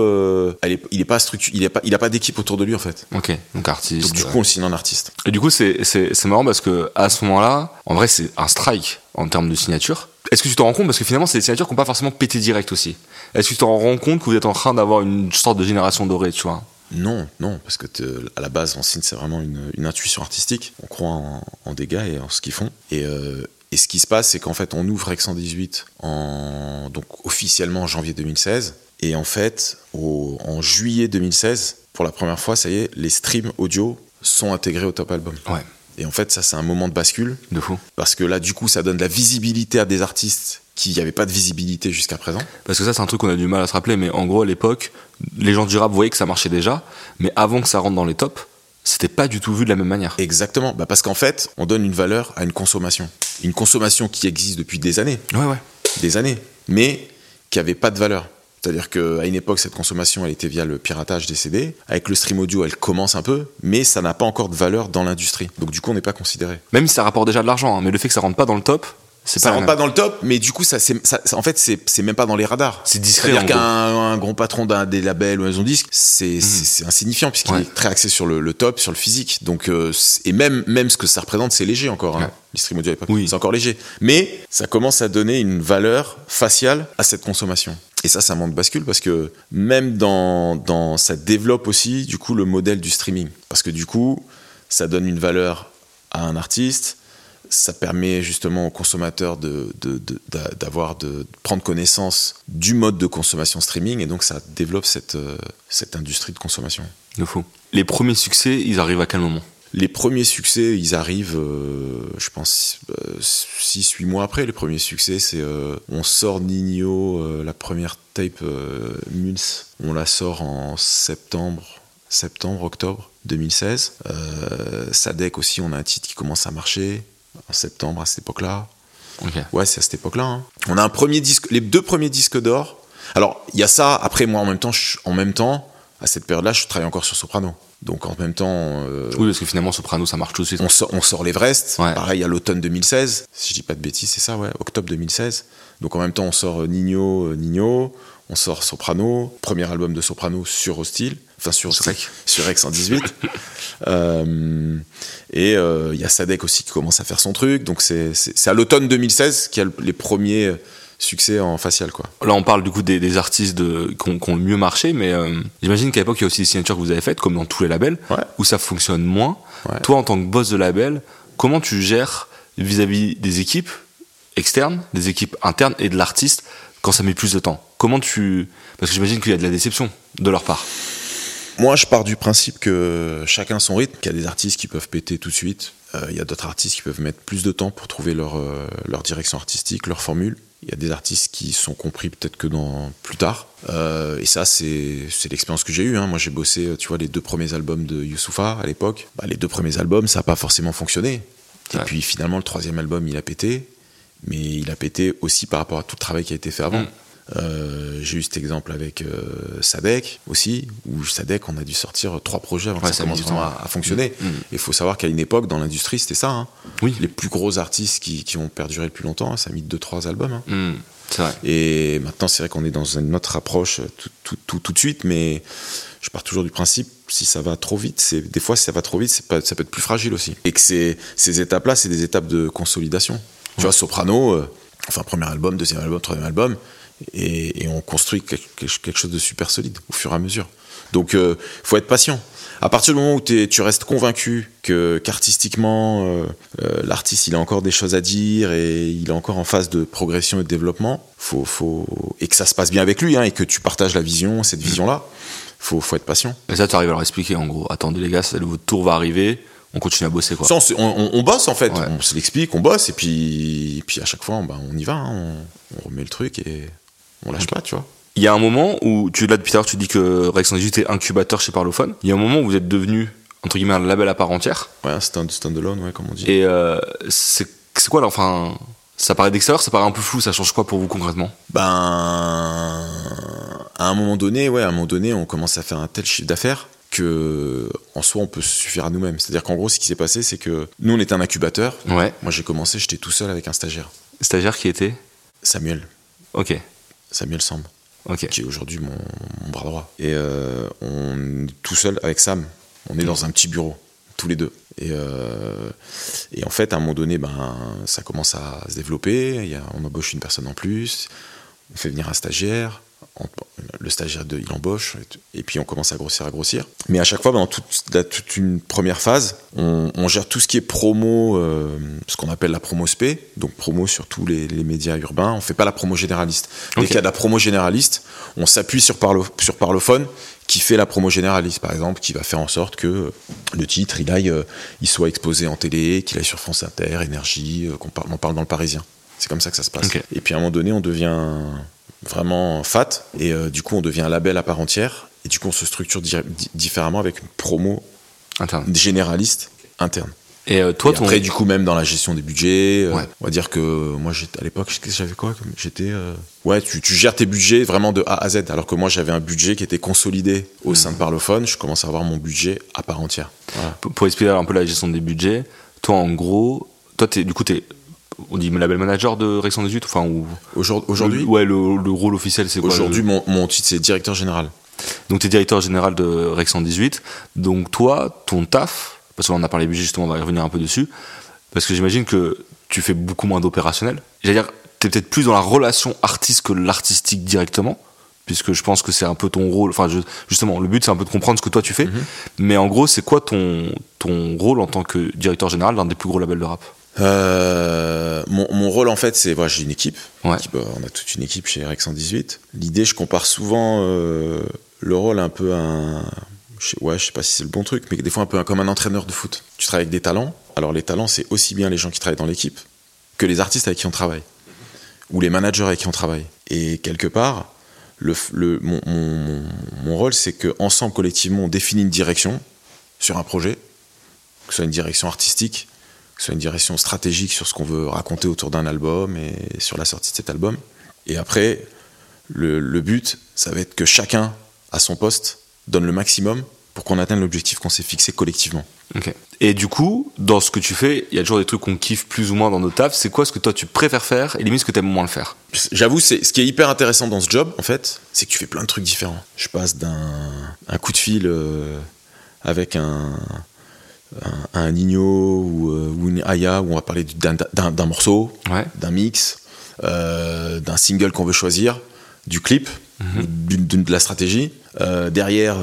il est pas structuré, il a pas, il a pas d'équipe autour de lui en fait. Ok. Donc artiste. Donc du coup, on signe en artiste. Et du coup, c'est c'est marrant parce que à ce moment-là, en vrai, c'est un strike en termes de signature. Est-ce que tu t'en rends compte Parce que finalement, c'est des signatures qui n'ont pas forcément pété direct aussi. Est-ce que tu t'en rends compte que vous êtes en train d'avoir une sorte de génération dorée, tu vois? Non, non, parce que à la base, on signe, c'est vraiment une, intuition artistique. On croit en, des gars et en ce qu'ils font. Euh, et, ce qui se passe, c'est qu'en fait, on ouvre Rex 118 en, donc officiellement en janvier 2016. Et en fait, en juillet 2016, pour la première fois, ça y est, les streams audio sont intégrés au top album. Ouais. Et en fait, ça, c'est un moment de bascule. De fou. Parce que là, du coup, ça donne de la visibilité à des artistes qui n'avaient pas de visibilité jusqu'à présent. Parce que ça, c'est un truc qu'on a du mal à se rappeler, mais en gros, à l'époque, les gens du rap voyaient que ça marchait déjà, mais avant que ça rentre dans les tops, c'était pas du tout vu de la même manière. Exactement. Bah parce qu'en fait, on donne une valeur à une consommation. Une consommation qui existe depuis des années. Ouais, ouais. Des années. Mais qui avait pas de valeur. C'est-à-dire qu'à une époque, cette consommation, elle était via le piratage des CD. Avec le stream audio, elle commence un peu, mais ça n'a pas encore de valeur dans l'industrie. Donc du coup, on n'est pas considéré. Même si ça rapporte déjà de l'argent, hein, mais le fait que ça rentre pas dans le top, ça pas rentre pas dans le top, mais du coup, ça, ça en fait, c'est même pas dans les radars. C'est discret. C'est-à-dire qu'un gros patron d'un des labels ou maison disque, c'est mmh. insignifiant puisqu'il est très axé sur le, top, sur le physique. Donc, euh, et même même ce que ça représente, c'est léger encore. Hein. Les stream audio à l'époque, oui. c'est encore léger. Mais ça commence à donner une valeur faciale à cette consommation. Et ça, ça manque de bascule parce que même dans, dans, ça développe aussi du coup le modèle du streaming. Parce que du coup, ça donne une valeur à un artiste, ça permet justement aux consommateurs de, d'avoir de, prendre connaissance du mode de consommation streaming et donc ça développe cette, euh, cette industrie de consommation. De. Les premiers succès, ils arrivent à quel moment? Les premiers succès, ils arrivent, euh, je pense, 6-8 euh, mois après. Les premiers succès, c'est on sort Nino, la première tape Mules, on la sort en septembre, septembre, octobre 2016. Sadek aussi, on a un titre qui commence à marcher en septembre à cette époque-là. Ouais, c'est à cette époque-là. Hein. On a un premier disque, les deux premiers disques d'or. Alors, il y a ça. Après, moi, en même temps, en même temps, à cette période-là, je travaille encore sur Soprano. Donc, en même temps. Euh, oui, parce que finalement, Soprano, ça marche tout de suite. On sort, on sort l'Everest. Pareil, à l'automne 2016. Si je dis pas de bêtises, c'est ça, ouais. Octobre 2016. Donc, en même temps, on sort euh, Nino, euh, Nino. On sort Soprano. Premier album de Soprano sur Hostile. enfin sur sur Rex 118. euh, et il euh, y a Sadek aussi qui commence à faire son truc. Donc c'est à l'automne 2016 qu'il y a les premiers succès en facial quoi. Là on parle du coup des, artistes de, qui, ont, le mieux marché, mais euh, j'imagine qu'à l'époque il y a aussi des signatures que vous avez faites, comme dans tous les labels, où ça fonctionne moins. Toi en tant que boss de label, comment tu gères vis-à-vis des équipes externes, des équipes internes et de l'artiste quand ça met plus de temps? Comment tu... Parce que j'imagine qu'il y a de la déception de leur part. Moi, je pars du principe que chacun son rythme, qu'il y a des artistes qui peuvent péter tout de suite, euh, il y a d'autres artistes qui peuvent mettre plus de temps pour trouver leur, euh, leur direction artistique, leur formule. Il y a des artistes qui sont compris peut-être que dans plus tard. Euh, et ça, c'est l'expérience que j'ai eue. Hein. Moi, j'ai bossé, tu vois, les deux premiers albums de Youssoufa à l'époque. Bah, les deux premiers albums, ça n'a pas forcément fonctionné. Et puis finalement, le troisième album, il a pété. Mais il a pété aussi par rapport à tout le travail qui a été fait avant. Mm. Euh, j'ai eu cet exemple avec euh, Sadek aussi, où Sadek, on a dû sortir trois projets avant que ça commence à, fonctionner. Mm. Il faut savoir qu'à une époque, dans l'industrie, c'était ça. Hein. Oui. Les plus gros artistes qui, qui, ont perduré le plus longtemps, ça a mis deux, trois albums. Hein. Mm. Vrai. Et maintenant, c'est vrai qu'on est dans une autre approche tout, tout, tout, tout, de suite, mais je pars toujours du principe, si ça va trop vite, c'est des fois, si ça va trop vite, pas, ça peut être plus fragile aussi. Et que ces, ces étapes-là, c'est des étapes de consolidation. Tu vois, Soprano, euh, enfin, premier album, deuxième album, troisième album, et, on construit quelque, chose de super solide au fur et à mesure. Donc, il euh, faut être patient. À partir du moment où tu restes convaincu que qu'artistiquement, euh, euh, l'artiste il a encore des choses à dire et il est encore en phase de progression et de développement, faut, faut et que ça se passe bien avec lui hein, et que tu partages la vision, cette vision-là, faut, faut être patient. Et ça, tu arrives à leur expliquer en gros. Attendez les gars, votre tour va arriver on continue à bosser quoi. on, bosse en fait, on se l'explique, on bosse et puis, puis à chaque fois bah, on y va, hein. on, remet le truc et on lâche pas, tu vois. Il y a un moment où, tu là depuis tout à l'heure, tu dis que Rex 118 est incubateur chez Parlophone. Il y a un moment où vous êtes devenu, entre guillemets, un label à part entière. Ouais, un stand, alone ouais, comme on dit. Et euh, c'est quoi là Enfin, ça paraît d'extérieur, ça paraît un peu flou, ça change quoi pour vous concrètement? Ben. À un moment donné, ouais, à un moment donné, on commence à faire un tel chiffre d'affaires que en soi on peut se suffire à nous-mêmes. C'est-à-dire qu'en gros ce qui s'est passé c'est que nous on était un incubateur. Ouais. Moi j'ai commencé, j'étais tout seul avec un stagiaire. Stagiaire qui était? Samuel. Ok. Samuel Samb. Ok. Qui est aujourd'hui mon, bras droit. Et euh, on est tout seul avec Sam. On est dans un petit bureau, tous les deux. Et, euh, et en fait, à un moment donné, ben, ça commence à se développer. Il y a, on embauche une personne en plus. On fait venir un stagiaire le stagiaire de, il embauche, et puis on commence à grossir, à grossir. Mais à chaque fois, dans toute, toute une première phase, on, gère tout ce qui est promo, euh, ce qu'on appelle la promo SP, donc promo sur tous les, médias urbains. On fait pas la promo généraliste. Dès qu'il y a de la promo généraliste, on s'appuie sur, Parlo, sur Parlophone qui fait la promo généraliste, par exemple, qui va faire en sorte que le titre, il aille, euh, il soit exposé en télé, qu'il aille sur France Inter, Énergie, euh, qu'on parle, on parle dans le Parisien. C'est comme ça que ça se passe. Et puis à un moment donné, on devient vraiment fat. Et euh, du coup, on devient un label à part entière. Et du coup, on se structure différemment avec une promo interne. généraliste interne. Et euh, toi, après, du coup, même dans la gestion des budgets, euh, on va dire que moi, à l'époque, j'avais quoi J'étais. Ouais, tu, gères tes budgets vraiment de A à Z. Alors que moi, j'avais un budget qui était consolidé au sein de Parlophone. Je commence à avoir mon budget à part entière. Pour, expliquer un peu la gestion des budgets, toi, en gros, toi, es, du coup, tu es on dit label manager de Rex 118 enfin aujourd'hui ouais le, rôle officiel c'est quoi aujourd'hui mon, mon, titre c'est directeur général. Donc tu es directeur général de Rex 118 donc toi ton taf parce qu'on en a parlé budget justement on va y revenir un peu dessus parce que j'imagine que tu fais beaucoup moins d'opérationnel. J'allais dire tu es peut-être plus dans la relation artiste que l'artistique directement puisque je pense que c'est un peu ton rôle enfin justement le but c'est un peu de comprendre ce que toi tu fais. Mhm. mais en gros c'est quoi ton ton rôle en tant que directeur général d'un des plus gros labels de rap? Euh, mon, rôle en fait c'est voilà j'ai une équipe, on a toute une équipe chez Rex 118 l'idée je compare souvent euh, le rôle un peu un je, ouais je sais pas si c'est le bon truc mais des fois un peu comme un entraîneur de foot. Tu travailles avec des talents. Alors les talents c'est aussi bien les gens qui travaillent dans l'équipe que les artistes avec qui on travaille. Ou les managers avec qui on travaille. Et quelque part le, le mon, mon, mon rôle c'est que ensemble collectivement on définit une direction sur un projet que ce soit une direction artistique que ce soit une direction stratégique sur ce qu'on veut raconter autour d'un album et sur la sortie de cet album. Et après, le, but, ça va être que chacun, à son poste, donne le maximum pour qu'on atteigne l'objectif qu'on s'est fixé collectivement. Et du coup, dans ce que tu fais, il y a toujours des trucs qu'on kiffe plus ou moins dans nos tafs. C'est quoi ce que toi tu préfères faire et limite ce que tu aimes moins le faire? J'avoue, c'est ce qui est hyper intéressant dans ce job, en fait, c'est que tu fais plein de trucs différents. Je passe d'un un coup de fil euh, avec un, un, Nino ou, euh, ou, une Aya où on va parler d'un morceau, d'un mix, euh, d'un single qu'on veut choisir, du clip, mhm. de la stratégie. derrière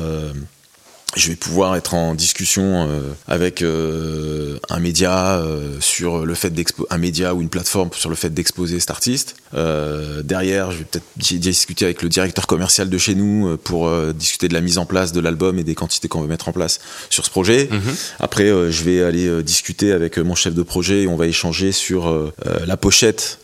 je vais pouvoir être en discussion euh, avec euh, un média euh, sur le fait d'exposer un média ou une plateforme sur le fait d'exposer cet artiste. derrière, je vais peut-être discuter avec le directeur commercial de chez nous pour discuter de la mise en place de l'album et des quantités qu'on veut mettre en place sur ce projet. Mhm. Après, je vais aller discuter avec mon chef de projet et on va échanger sur la pochette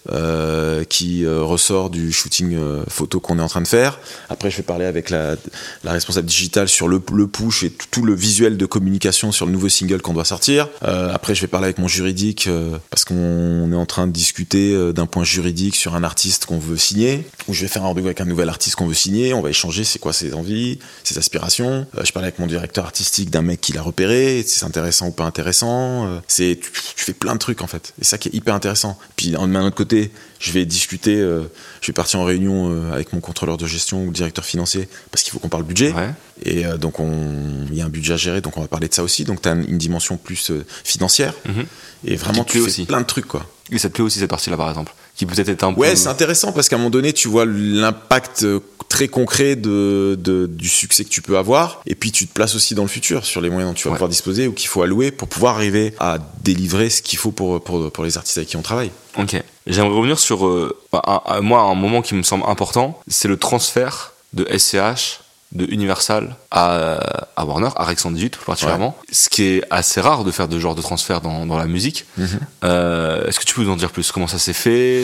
qui ressort du shooting photo qu'on est en train de faire. Après, je vais parler avec la, la responsable digitale sur le, le push tout le visuel de communication sur le nouveau single qu'on doit sortir. Euh, après, je vais parler avec mon juridique euh, parce qu'on est en train de discuter euh, d'un point juridique sur un artiste qu'on veut signer. Ou je vais faire un rendez-vous avec un nouvel artiste qu'on veut signer. On va échanger c'est quoi ses envies, ses aspirations. je parle avec mon directeur artistique d'un mec qui l'a repéré, c'est intéressant ou pas intéressant. c'est tu, fais plein de trucs en fait. Et ça qui est hyper intéressant. Puis d'un autre côté, je vais discuter, euh, je vais partir en réunion euh, avec mon contrôleur de gestion ou le directeur financier parce qu'il faut qu'on parle budget. Et euh, donc il y a un budget à gérer, donc on va parler de ça aussi. Donc tu as une, dimension plus financière. Mhm. Et vraiment tu fais aussi. plein de trucs quoi. Et ça te plaît aussi cette partie-là par exemple? Qui peut-être être un Ouais, c'est intéressant parce qu'à un moment donné, tu vois l'impact très concret de, du succès que tu peux avoir. Et puis tu te places aussi dans le futur sur les moyens dont tu vas pouvoir disposer ou qu'il faut allouer pour pouvoir arriver à délivrer ce qu'il faut pour, pour, pour, les artistes avec qui on travaille. Ok. J'aimerais revenir sur, euh, moi, un moment qui me semble important, c'est le transfert de SCH de Universal à, à Warner, à Rex 118 plus particulièrement. Ce qui est assez rare de faire de genre de transfert dans, dans la musique. Mhm. euh, Est-ce que tu peux nous en dire plus? Comment ça s'est fait?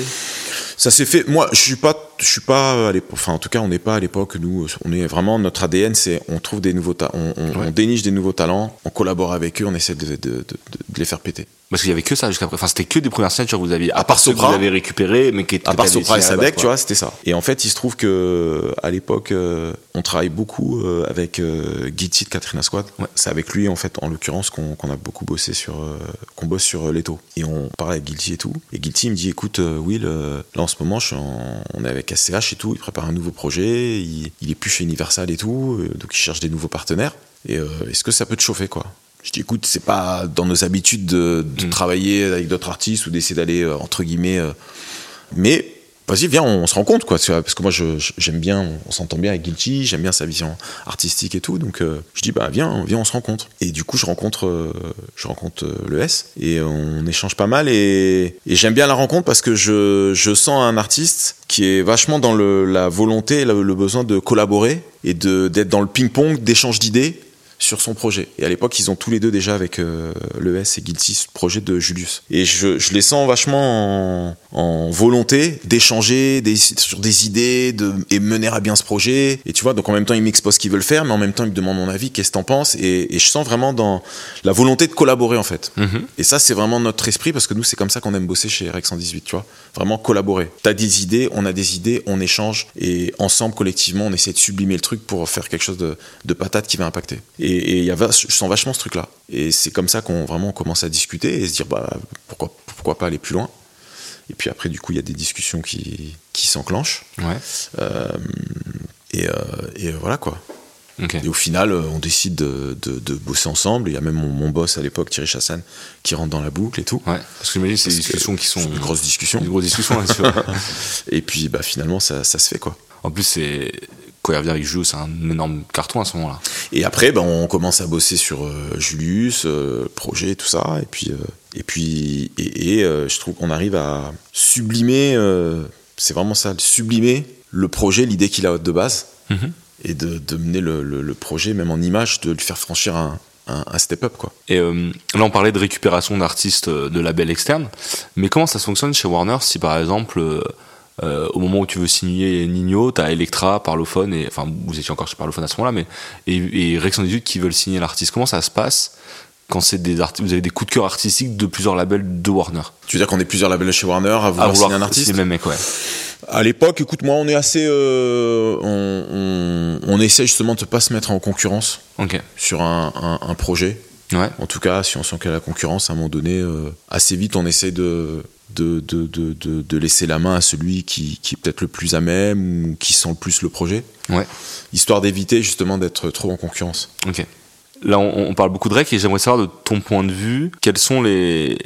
Ça s'est fait. Moi, je suis pas, je suis pas à l'époque. Enfin, en tout cas, on n'est pas à l'époque. Nous, on est vraiment notre ADN, c'est on trouve des nouveaux, on, on, on, déniche des nouveaux talents, on collabore avec eux, on essaie de, de, de, de les faire péter. Parce qu'il y avait que ça jusqu'à. Enfin, c'était que des premières signatures que vous aviez. À, part Sopra. Que vous avez récupéré, mais qui À part Sopra et Sadek, tu vois, c'était ça. Et en fait, il se trouve que, à l'époque, euh, on travaille beaucoup euh, avec euh, Gitty de Katrina Squad. Ouais. C'est avec lui, en fait, en l'occurrence, qu'on a beaucoup bossé sur, euh, qu'on bosse sur Leto. Et on parlait avec Guilty et tout. Et Guilty me dit, écoute, Will, là, en ce moment, je on est avec SCH et tout. Il prépare un nouveau projet. Il, il est plus chez Universal et tout. donc, il cherche des nouveaux partenaires. Et est-ce que ça peut te chauffer, quoi? Je dis écoute, c'est pas dans nos habitudes de, mm. travailler avec d'autres artistes ou d'essayer d'aller euh, entre guillemets. Euh, mais vas-y, viens, on, se rend compte quoi. Parce que moi, j'aime bien, on s'entend bien avec Guilty, j'aime bien sa vision artistique et tout. Donc euh, je dis bah viens, viens, on se rencontre. Et du coup, je rencontre, je rencontre le S et on échange pas mal. Et, j'aime bien la rencontre parce que je, je, sens un artiste qui est vachement dans le, la volonté, le, le besoin de collaborer et d'être dans le ping-pong, d'échange d'idées sur son projet. Et à l'époque, ils ont tous les deux déjà avec euh, l'ES et Guilty ce projet de Julius. Et je, je les sens vachement en, volonté d'échanger des, sur des idées de, et mener à bien ce projet. Et tu vois, donc en même temps, ils m'exposent ce qu'ils veulent faire, mais en même temps, ils me demandent mon avis, qu'est-ce que t'en penses? Et, et, je sens vraiment dans la volonté de collaborer en fait. Mm-hmm. Et ça, c'est vraiment notre esprit parce que nous, c'est comme ça qu'on aime bosser chez Rex 118, tu vois. Vraiment collaborer. T'as des idées, on a des idées, on échange et ensemble, collectivement, on essaie de sublimer le truc pour faire quelque chose de, de patate qui va impacter. Et, y a, je sens vachement ce truc-là. Et c'est comme ça qu'on vraiment commence à discuter et se dire bah, pourquoi, pourquoi pas aller plus loin. Et puis après, du coup, il y a des discussions qui, qui s'enclenchent. Ouais. Euh, et, euh, et, voilà quoi. Et au final, euh, on décide de, de, bosser ensemble. Il y a même mon, boss à l'époque, Thierry Chassan, qui rentre dans la boucle et tout. Ouais, parce que j'imagine c'est des discussions qui sont. Une grosse discussion. Une grosse discussion, bien sûr. et puis bah, finalement, ça, ça se fait quoi. En plus, c'est revient avec Julius, c'est un énorme carton à ce moment-là. Et après, ben, on commence à bosser sur euh, Julius, euh, projet, tout ça. Et puis, euh, et, puis et, je trouve qu'on arrive à sublimer, c'est vraiment ça, sublimer le projet, l'idée qu'il a de base. Mhm. Et de, de mener le, le, projet, même en image, de lui faire franchir un, un, step-up. quoi. Et là, on parlait de récupération d'artistes de labels externes. Mais comment ça fonctionne chez Warner si, par exemple euh, au moment où tu veux signer Nino, t'as Electra, Parlophone, et enfin vous étiez encore chez Parlophone à ce moment-là, mais et, et Rex 18 qui veulent signer l'artiste. Comment ça se passe quand c'est des artistes, vous avez des coups de cœur artistiques de plusieurs labels de Warner? Tu veux dire qu'on est plusieurs labels chez Warner à vouloir, signer un artiste? C'est les mêmes mecs, ouais. À l'époque, écoute, moi, on est assez, euh, on, on, on, essaie justement de ne pas se mettre en concurrence okay. sur un, un, un projet Ouais. En tout cas, si on sent qu'il y a la concurrence, à un moment donné, euh, assez vite, on essaie de, de, de, de, de, laisser la main à celui qui, qui est peut-être le plus à même ou qui sent le plus le projet. Ouais. Histoire d'éviter justement d'être trop en concurrence. Ok. Là, on, parle beaucoup de Drake et j'aimerais savoir de ton point de vue, quels sont les,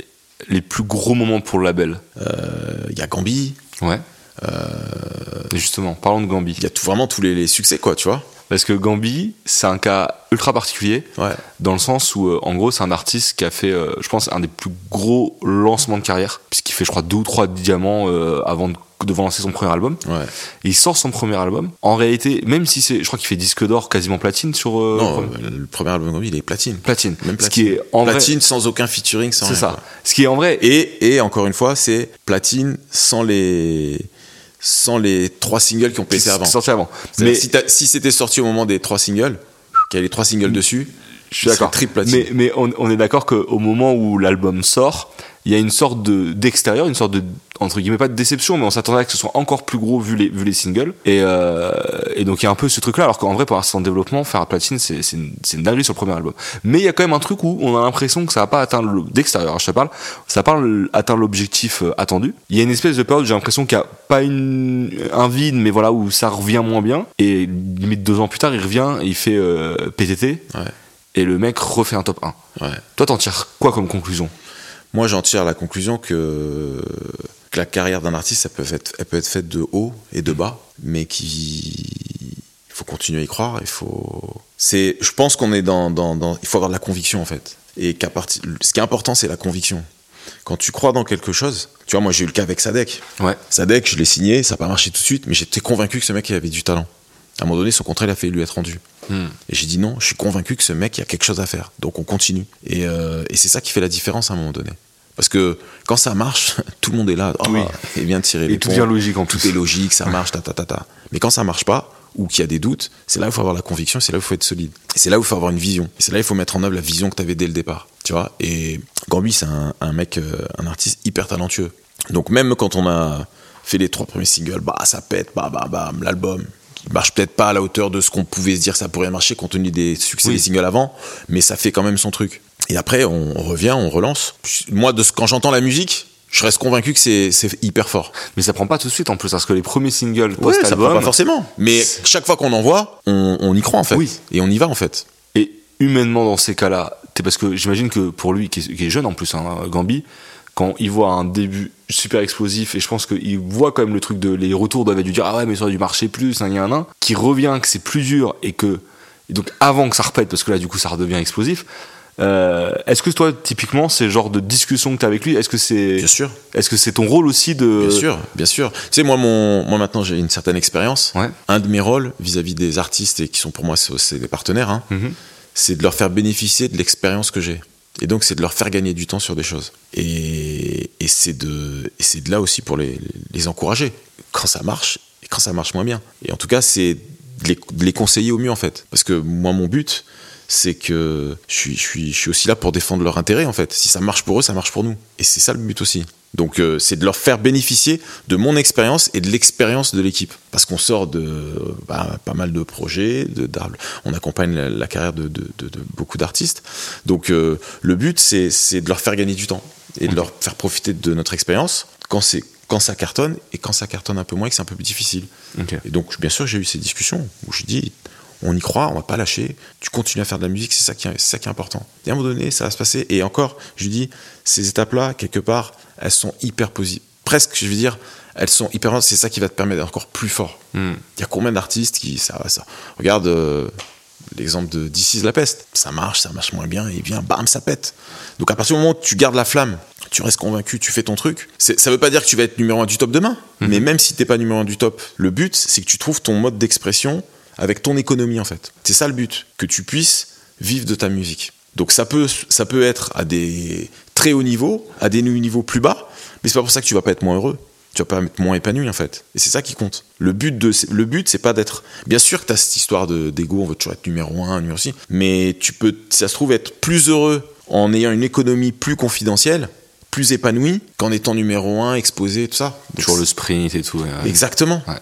les plus gros moments pour le label? Il euh, y a Gambi. Ouais. Euh, justement, parlons de Gambi. Il y a vraiment tous les, succès, quoi, tu vois. Parce que Gambi, c'est un cas ultra particulier, ouais. dans le sens où, euh, en gros, c'est un artiste qui a fait, je pense, un des plus gros lancements de carrière, puisqu'il fait, je crois, deux ou trois diamants avant de devant lancer son premier album. Ouais. Et il sort son premier album. En réalité, même si c'est, je crois qu'il fait disque d'or, quasiment platine sur. Euh, non, le premier album, il est platine. Platine. Même platine. Ce qui est en platine sans aucun featuring, sans C'est ça. Ce qui est en vrai. Et, et encore une fois, c'est platine sans les sans les trois singles qui ont pété avant. Sorti avant. Mais si, si c'était sorti au moment des trois singles, qu'il y a les trois singles dessus, je suis d'accord. Mais, mais on, on est d'accord qu'au moment où l'album sort, il y a une sorte de d'extérieur, une sorte de entre guillemets pas de déception, mais on s'attendait à que ce soit encore plus gros vu les vu les singles. Et, euh, et donc il y a un peu ce truc là, alors qu'en vrai pour l'instant développement, faire platine c'est c'est une, une dinguerie sur le premier album. Mais il y a quand même un truc où on a l'impression que ça va pas atteindre d'extérieur, je te parle, ça parle atteindre l'objectif euh, attendu. Il y a une espèce de période, j'ai l'impression qu'il y a pas une un vide, mais voilà où ça revient moins bien. Et limite deux ans plus tard, il revient, et il fait euh, PTT. Ouais. Et le mec refait un top 1. Ouais. Toi, t'en tires quoi comme conclusion? Moi, j'en tire la conclusion que, la carrière d'un artiste, ça peut être, elle peut être faite de haut et de bas, mais qu'il faut continuer à y croire. Il faut. C'est, je pense qu'on est dans, dans, il faut avoir de la conviction en fait. Et qu'à partir, ce qui est important, c'est la conviction. Quand tu crois dans quelque chose, tu vois, moi j'ai eu le cas avec Sadek. Ouais. Sadek, je l'ai signé, ça n'a pas marché tout de suite, mais j'étais convaincu que ce mec il avait du talent. À un moment donné, son contrat, il a fait lui être rendu. Hmm. Et j'ai dit non, je suis convaincu que ce mec, il y a quelque chose à faire. Donc on continue. Et, euh, et c'est ça qui fait la différence à un moment donné. Parce que quand ça marche, tout le monde est là. Oh, oui. Et vient tirer et tout devient logique en tout Tout est logique, ça marche, ta, ta, ta, ta. Mais quand ça marche pas, ou qu'il y a des doutes, c'est là où il faut avoir la conviction, c'est là où il faut être solide. Et c'est là où il faut avoir une vision. Et c'est là où il faut mettre en œuvre la vision que tu avais dès le départ. Tu vois Et Gambi, c'est un, un, mec, euh, un artiste hyper talentueux. Donc même quand on a fait les trois premiers singles, bah ça pète, bah bah bam, l'album, il marche peut-être pas à la hauteur de ce qu'on pouvait se dire que ça pourrait marcher compte tenu des succès des singles avant, mais ça fait quand même son truc. Et après, on revient, on relance. Moi, de ce, quand j'entends la musique, je reste convaincu que c'est hyper fort. Mais ça prend pas tout de suite en plus, parce que les premiers singles post-album. ça prend pas forcément. Mais chaque fois qu'on envoie, on, on y croit en fait. Oui. Et on y va en fait. Et humainement, dans ces cas-là, parce que j'imagine que pour lui, qui est, jeune en plus, hein, Gambi, quand il voit un début super explosif et je pense qu'il voit quand même le truc de les retours doivent dû dire ah ouais mais ça aurait dû marcher plus un y a un, un qui revient que c'est plus dur et que donc avant que ça repète parce que là du coup ça redevient explosif euh, est-ce que toi typiquement c'est le genre de discussion que tu as avec lui est-ce que c'est bien sûr est-ce que c'est ton rôle aussi de bien sûr bien sûr tu sais moi mon moi maintenant j'ai une certaine expérience ouais. un de mes rôles vis-à-vis des artistes et qui sont pour moi c'est des partenaires hein, mm-hmm. c'est de leur faire bénéficier de l'expérience que j'ai et donc, c'est de leur faire gagner du temps sur des choses. Et, c'est de, de là aussi pour les, les, encourager. Quand ça marche et quand ça marche moins bien. Et en tout cas, c'est de de les conseiller au mieux, en fait. Parce que moi, mon but, c'est que je suis, je, suis, je suis aussi là pour défendre leur intérêt, en fait. Si ça marche pour eux, ça marche pour nous. Et c'est ça le but aussi. Donc euh, c'est de leur faire bénéficier de mon expérience et de l'expérience de l'équipe. Parce qu'on sort de bah, pas mal de projets, de, on accompagne la, carrière de, de, de beaucoup d'artistes. Donc euh, le but, c'est de leur faire gagner du temps et de leur faire profiter de notre expérience quand, quand ça cartonne et quand ça cartonne un peu moins et que c'est un peu plus difficile. Et donc bien sûr, j'ai eu ces discussions où je dis on y croit, on va pas lâcher, tu continues à faire de la musique, c'est ça, qui est, ça qui est important. Et à un moment donné, ça va se passer. Et encore, je dis, ces étapes-là, quelque part, elles sont hyper positives. Presque, je veux dire, elles sont hyper. C'est ça qui va te permettre d'être encore plus fort. Hmm. Il y a combien d'artistes qui. Ça, ça. Regarde euh, l'exemple de This la peste. Ça marche, ça marche moins bien, et vient, bam, ça pète. Donc à partir du moment où tu gardes la flamme, tu restes convaincu, tu fais ton truc. Ça veut pas dire que tu vas être numéro un du top demain, hmm. mais même si t'es pas numéro un du top, le but, c'est que tu trouves ton mode d'expression avec ton économie en fait. C'est ça le but, que tu puisses vivre de ta musique. Donc ça peut, ça peut être à des très hauts niveaux, à des niveaux plus bas, mais c'est pas pour ça que tu vas pas être moins heureux. Tu vas pas être moins épanoui en fait. Et c'est ça qui compte. Le but de, le but c'est pas d'être. Bien sûr que tu as cette histoire d'ego, on veut toujours être numéro un, numéro 6, mais tu peux, ça se trouve, être plus heureux en ayant une économie plus confidentielle, plus épanouie, qu'en étant numéro un, exposé, tout ça. Toujours le sprint et tout. Exactement. Ouais.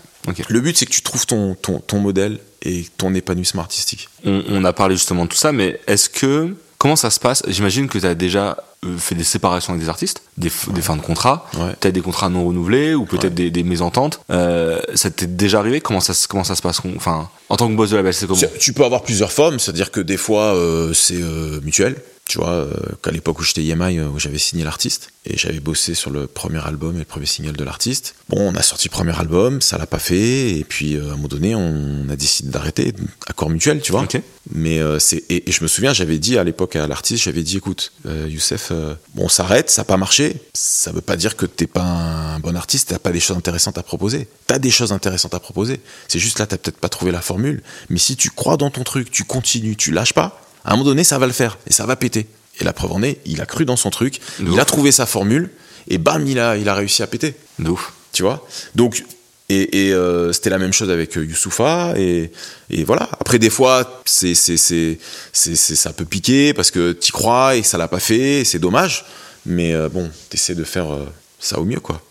Le but, c'est que tu trouves ton, ton, ton, modèle et ton épanouissement artistique. On, a parlé justement de tout ça, mais est-ce que Comment ça se passe? J'imagine que tu as déjà euh, fait des séparations avec des artistes, des, fins de contrat, ouais. peut-être des contrats non renouvelés ou peut-être des, des, mésententes. Euh, ça t'est déjà arrivé? Comment ça, comment ça se passe? Enfin, en tant que boss de label, c'est comment? Tu peux avoir plusieurs formes, c'est-à-dire que des fois euh, c'est euh, mutuel. Tu vois, euh, qu'à l'époque où j'étais EMI, où j'avais signé l'artiste, et j'avais bossé sur le premier album et le premier single de l'artiste. Bon, on a sorti le premier album, ça l'a pas fait, et puis à un moment donné, on a décidé d'arrêter, accord mutuel, tu vois. Mais c'est et, et, je me souviens, j'avais dit à l'époque à l'artiste, j'avais dit, écoute, Youssef, bon, on s'arrête, ça n'a pas marché, ça veut pas dire que t'es pas un bon artiste, t'as pas des choses intéressantes à proposer. T'as des choses intéressantes à proposer. C'est juste là, t'as peut-être pas trouvé la formule, mais si tu crois dans ton truc, tu continues, tu lâches pas, à un moment donné, ça va le faire et ça va péter. Et la preuve en est, il a cru dans son truc, il a trouvé sa formule et bam, il a, il a réussi à péter. Ouf. Tu vois? Donc, et, et euh, c'était la même chose avec euh, Youssoufa et, et, voilà. Après, des fois, c'est, c'est, c'est, c'est, ça peut piquer parce que tu crois et ça l'a pas fait, c'est dommage. Mais euh, bon, t'essaies de faire euh, ça au mieux, quoi.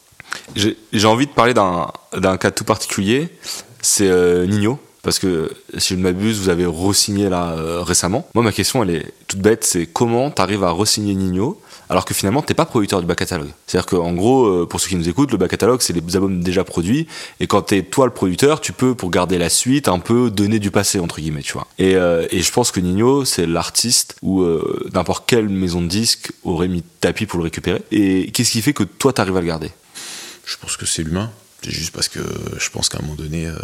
J'ai, envie de parler d'un, d'un cas tout particulier. C'est Nino parce que si je ne m'abuse, vous avez re-signé là euh, récemment. Moi, ma question, elle est toute bête, c'est comment tu arrives à re-signer Nino alors que finalement, t'es pas producteur du back catalogue? C'est-à-dire qu'en gros, euh, pour ceux qui nous écoutent, le back catalogue, c'est les albums déjà produits, et quand t'es toi le producteur, tu peux, pour garder la suite, un peu donner du passé, entre guillemets, tu vois. Et, euh, je pense que Nino, c'est l'artiste où n'importe quelle maison de disques aurait mis tapis pour le récupérer. Et qu'est-ce qui fait que toi, t'arrives à le garder? Je pense que c'est l'humain. C'est juste parce que je pense qu'à un moment donné, euh,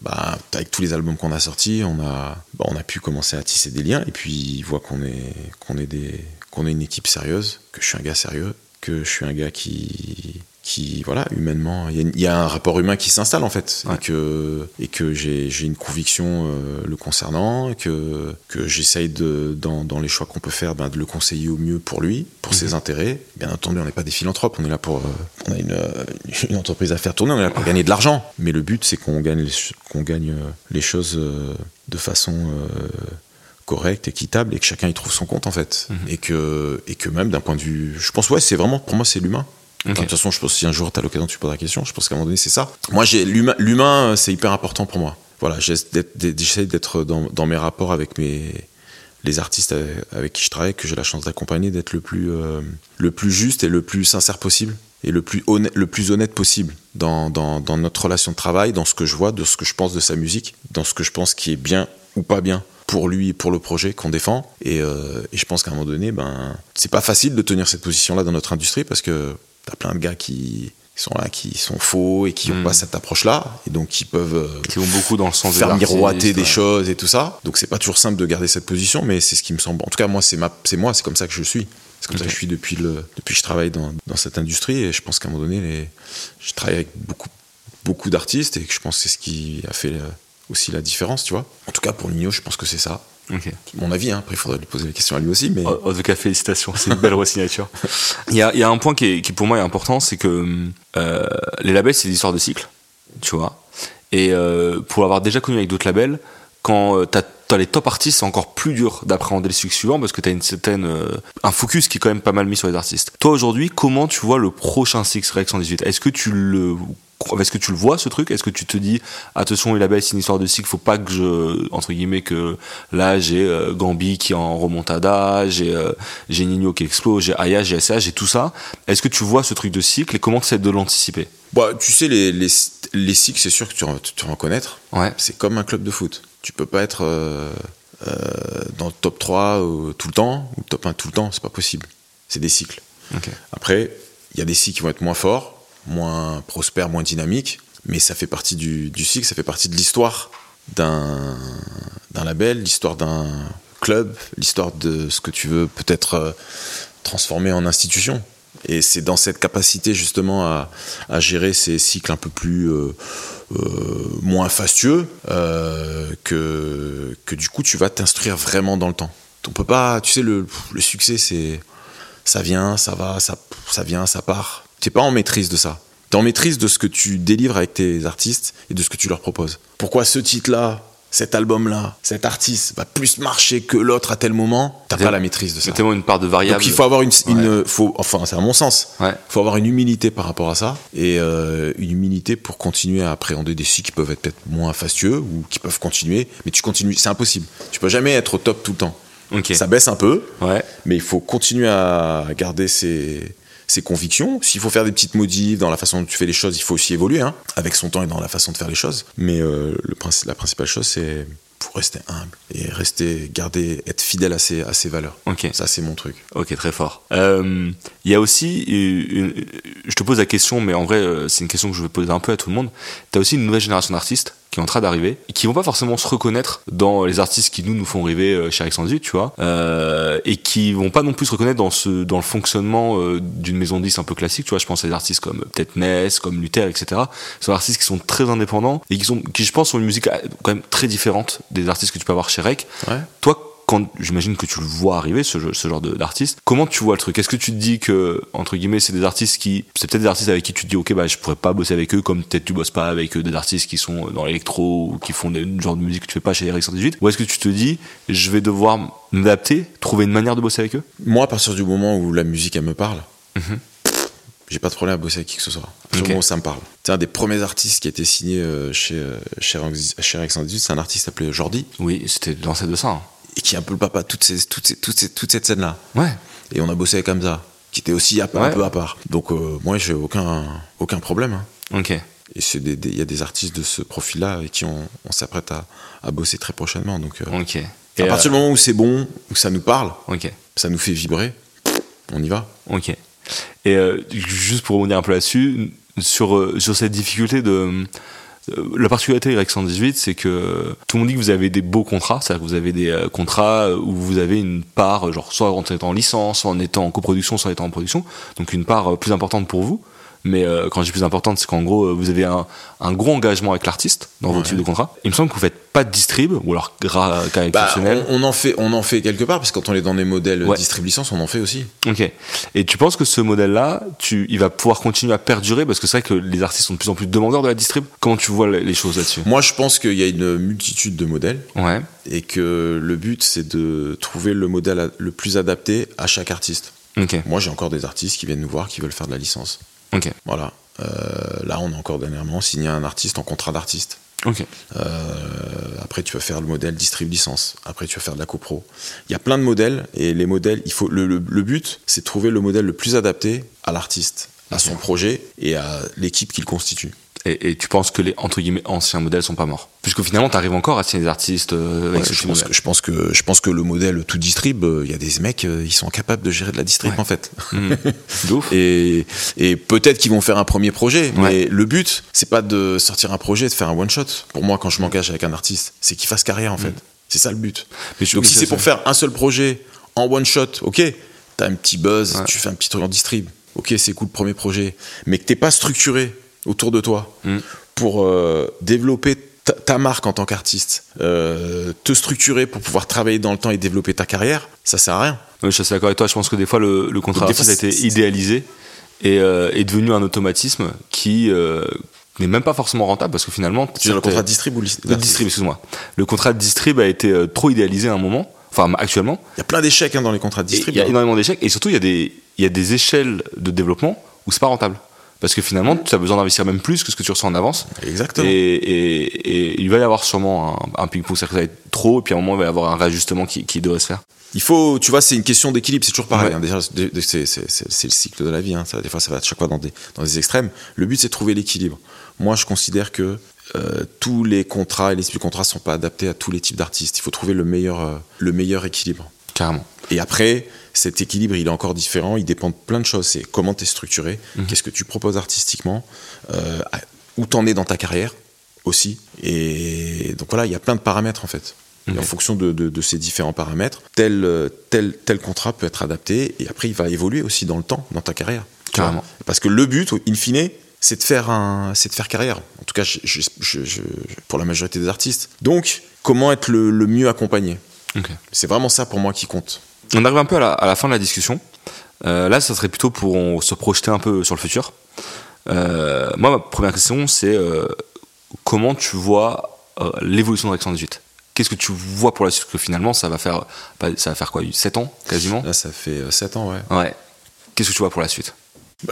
bah, avec tous les albums qu'on a sortis, on a, bah, on a pu commencer à tisser des liens. Et puis il voit qu'on est, qu'on est, des, qu'on est une équipe sérieuse, que je suis un gars sérieux, que je suis un gars qui, qui voilà humainement il y, y, a un rapport humain qui s'installe en fait ouais. et que et que j'ai une conviction euh, le concernant que que j'essaye de dans, dans les choix qu'on peut faire ben, de le conseiller au mieux pour lui pour mmh. ses intérêts bien entendu on n'est pas des philanthropes on est là pour euh, on a une, une entreprise à faire tourner on est là pour gagner de l'argent mais le but c'est qu'on gagne qu'on gagne les choses euh, de façon correct, équitable et que chacun y trouve son compte en fait. Mmh. Et que et que même d'un point de vue, je pense ouais, c'est vraiment pour moi c'est l'humain. Okay. De toute façon, je pense si un jour tu as l'occasion, tu poses la question. Je pense qu'à un moment donné, c'est ça. Moi, j'ai l'humain, l'humain, c'est hyper important pour moi. Voilà, j'essaie d'être dans, dans, mes rapports avec mes les artistes avec qui je travaille, que j'ai la chance d'accompagner, d'être le plus euh, le plus juste et le plus sincère possible et le plus honnête, le plus honnête possible dans, dans, dans notre relation de travail, dans ce que je vois, de ce que je pense de sa musique, dans ce que je pense qui est bien ou pas bien pour lui et pour le projet qu'on défend. Et, euh, et, je pense qu'à un moment donné, ben, c'est pas facile de tenir cette position-là dans notre industrie parce que t'as plein de gars qui sont là, qui sont faux et qui n'ont mmh. pas cette approche-là, et donc qui peuvent qui vont beaucoup dans le sens faire miroiter des ouais. choses et tout ça. Donc c'est pas toujours simple de garder cette position, mais c'est ce qui me semble. En tout cas, moi, c'est ma, c'est moi, c'est comme ça que je suis. C'est comme okay. ça que je suis depuis le, depuis que je travaille dans, dans cette industrie, et je pense qu'à un moment donné, les, je travaille avec beaucoup, beaucoup d'artistes, et que je pense que c'est ce qui a fait aussi la différence, tu vois. En tout cas, pour Nino, je pense que c'est ça. Okay. Mon avis, hein. après il faudrait lui poser la question à lui aussi. Mais... En tout cas, félicitations, c'est une belle resignature. Il y a, il y a un point qui, est, qui pour moi est important, c'est que euh, les labels, c'est des histoires de cycle, tu vois. Et euh, pour l'avoir déjà connu avec d'autres labels, quand euh, t'as as les top artistes, c'est encore plus dur d'appréhender les cycles suivants parce que t'as une certaine euh, un focus qui est quand même pas mal mis sur les artistes. Toi aujourd'hui, comment tu vois le prochain cycle Rex 118 Est-ce que tu le est-ce que tu le vois ce truc? Est-ce que tu te dis attention il label c'est une histoire de cycle, faut pas que je entre guillemets que là j'ai euh, Gambi qui est en remontada, j'ai euh, j'ai Nino qui explose, j'ai Aya, j'ai SH, j'ai tout ça. Est-ce que tu vois ce truc de cycle et comment tu essaies de l'anticiper? Bah, tu sais les les, les cycles c'est sûr que tu tu vas en connaître. Ouais. C'est comme un club de foot. Tu peux pas être euh, dans le top 3 tout le temps ou top 1 tout le temps, c'est pas possible. C'est des cycles. Okay. Après, il y a des cycles qui vont être moins forts moins prospère, moins dynamique, mais ça fait partie du, cycle, ça fait partie de l'histoire d'un label, l'histoire d'un club, l'histoire de ce que tu veux peut-être euh, transformer en institution. Et c'est dans cette capacité justement à, à, gérer ces cycles un peu plus euh, euh, moins fastueux que, que du coup tu vas t'instruire vraiment dans le temps. On peut pas, tu sais, le, le succès c'est ça vient, ça va, ça, ça vient, ça part t'es pas en maîtrise de ça. T'es en maîtrise de ce que tu délivres avec tes artistes et de ce que tu leur proposes. Pourquoi ce titre-là, cet album-là, cet artiste va plus marcher que l'autre à tel moment? T'as pas la maîtrise de ça. C'est tellement une part de variable. Donc il faut avoir une, une faut, enfin c'est à mon sens, ouais. faut avoir une humilité par rapport à ça et euh, une humilité pour continuer à appréhender des cycles qui peuvent être peut-être moins fastueux ou qui peuvent continuer, mais tu continues, c'est impossible. Tu peux jamais être au top tout le temps. Ça baisse un peu, ouais. mais il faut continuer à garder ses, ses convictions. S'il faut faire des petites modifs dans la façon dont tu fais les choses, il faut aussi évoluer, hein, avec son temps et dans la façon de faire les choses. Mais euh, le, la principale chose, c'est pour rester humble et rester, garder, être fidèle à ses, à ses valeurs. Ok. Ça, c'est mon truc. Ok, très fort. Euh, il y a aussi, je te pose la question, mais en vrai, euh, c'est une question que je vais poser un peu à tout le monde. Tu as aussi une nouvelle génération d'artistes qui est en train d'arriver et qui vont pas forcément se reconnaître dans les artistes qui nous nous font rêver euh, chez Alexandre tu vois, euh, et qui vont pas non plus se reconnaître dans ce dans le fonctionnement euh, d'une maison de 10 un peu classique, tu vois. Je pense à des artistes comme peut-être Ness, comme Luther, etc. Ce sont des artistes qui sont très indépendants et qui sont qui je pense ont une musique quand même très différente des artistes que tu peux avoir chez Rec. Ouais. Toi, quand j'imagine que tu le vois arriver ce, ce genre d'artiste, comment tu vois le truc? Est-ce que tu te dis que entre guillemets c'est des artistes qui c'est peut-être des artistes avec qui tu te dis ok bah je pourrais pas bosser avec eux comme peut-être tu bosses pas avec des artistes qui sont dans l'électro ou qui font des genre de musique que tu fais pas chez Eric 118 ou est-ce que tu te dis je vais devoir m'adapter, trouver une manière de bosser avec eux? Moi à partir du moment où la musique elle me parle. Mhm. J'ai pas de problème à bosser avec qui que ce soit. Moment où ça me parle. C'est un des premiers artistes qui a été signé euh, chez, euh, chez, chez 118, c'est un artiste appelé Jordi. Oui, c'était l'ancêtre de ça. Hein et qui est un peu le papa toute, ces, toutes ces, toutes toute cette scène-là. Ouais. Et on a bossé avec Hamza, qui était aussi un peu, un peu à part. Donc euh, moi, j'ai aucun, aucun problème. Hein. Ok. Et il y a des artistes de ce profil-là avec qui on, on s'apprête à, à, bosser très prochainement. Donc, euh, ok. Et à partir du moment où c'est bon, où ça nous parle, ok. ça nous fait vibrer, on y va. Ok. Et euh, juste pour revenir un peu là-dessus, sur, sur cette difficulté de euh, la particularité avec 118, c'est que tout le monde dit que vous avez des beaux contrats, c'est-à-dire que vous avez des euh, contrats où vous avez une part, genre soit en étant en licence, soit en étant en coproduction, soit en étant en production, donc une part euh, plus importante pour vous. Mais quand je dis plus importante, c'est qu'en gros, vous avez un, un, gros engagement avec l'artiste dans votre type de contrat. Il me semble que vous faites pas de distrib, ou alors cas bah, exceptionnel. on, en fait, on en fait quelque part, parce que quand on est dans des modèles ouais. distrib licence, on en fait aussi. Ok. Et tu penses que ce modèle-là, tu, il va pouvoir continuer à perdurer, parce que c'est vrai que les artistes sont de plus en plus demandeurs de la distrib. Comment tu vois les choses là-dessus? Moi, je pense qu'il y a une multitude de modèles. Ouais. Et que le but, c'est de trouver le modèle le plus adapté à chaque artiste. Ok. Moi, j'ai encore des artistes qui viennent nous voir, qui veulent faire de la licence. Ok. Voilà. Euh, là, on a encore dernièrement signé un artiste en contrat d'artiste. Ok. Euh, après, tu vas faire le modèle distrib licence. Après, tu vas faire de la copro. Il y a plein de modèles et les modèles, il faut le, le, le but, c'est de trouver le modèle le plus adapté à l'artiste, à son projet et à l'équipe qu'il constitue. Et, et, tu penses que les entre guillemets anciens modèles sont pas morts? Puisque finalement tu arrives encore à signer des artistes euh, avec ouais, ce je pense, que, je pense que je pense que le modèle tout distrib il euh, y a des mecs euh, ils sont capables de gérer de la distrib ouais. en fait. Mmh. et, et peut-être qu'ils vont faire un premier projet mais le but c'est pas de sortir un projet de faire un one shot. Pour moi quand je m'engage avec un artiste c'est qu'il fasse carrière en fait. Mmh. c'est ça le but. Mais donc si c'est pour faire un seul projet en one shot ok t'as un petit buzz tu fais un petit truc en distrib ok c'est cool le premier projet. Mais que t'es pas structuré autour de toi mmh pour euh, développer ta, ta, marque en tant qu'artiste, euh, te structurer pour pouvoir travailler dans le temps et développer ta carrière, ça sert à rien. Oui, je suis d'accord avec toi. Je pense que des fois, le, le contrat d'artiste a été idéalisé et euh, est devenu un automatisme qui n'est même pas forcément rentable parce que finalement. Tu veux le contrat de distrib ou le distrib, excuse-moi. Le contrat de distrib a été trop idéalisé à un moment. Enfin, actuellement. Il y a plein d'échecs hein, dans les contrats de distrib. Il y a énormément d'échecs et surtout, il y, a des, il y a des échelles de développement où c'est pas rentable. Parce que finalement, tu as besoin d'investir même plus que ce que tu reçois en avance. Exactement. Et, et, et il va y avoir sûrement un, un ping-pong, c'est-à-dire que ça va être trop, et puis à un moment, il va y avoir un réajustement qui, qui devrait se faire. Il faut, tu vois, c'est une question d'équilibre, c'est toujours pareil. Ouais. Hein, déjà, c'est, le cycle de la vie. Hein, ça, des fois, ça va à chaque fois dans des, dans des extrêmes. Le but, c'est de trouver l'équilibre. Moi, je considère que euh, tous les contrats et les types de contrats sont pas adaptés à tous les types d'artistes. Il faut trouver le meilleur, euh, le meilleur équilibre. Carrément. Et après, cet équilibre, il est encore différent. Il dépend de plein de choses. C'est comment tu es structuré, Mhm. mmh. qu'est-ce que tu proposes artistiquement, euh, où t'en es dans ta carrière aussi. Et donc voilà, il y a plein de paramètres en fait. Et en fonction de, de, de, ces différents paramètres, tel, tel, tel contrat peut être adapté. Et après, il va évoluer aussi dans le temps, dans ta carrière. Carrément. Parce que le but, in fine, c'est de faire un, c'est de faire carrière. En tout cas, je, je, je, pour la majorité des artistes. Donc, comment être le, le mieux accompagné? Okay. C'est vraiment ça pour moi qui compte. On arrive un peu à la, à la fin de la discussion. Euh, là, ça serait plutôt pour on, se projeter un peu sur le futur. Euh, moi, ma première question, c'est euh, comment tu vois l'évolution de Rexon 18 Qu'est-ce que tu vois pour la suite? Que finalement, ça va faire, ça va faire quoi? 7 ans quasiment? Là, ça fait 7 ans, ouais. Ouais. Qu'est-ce que tu vois pour la suite?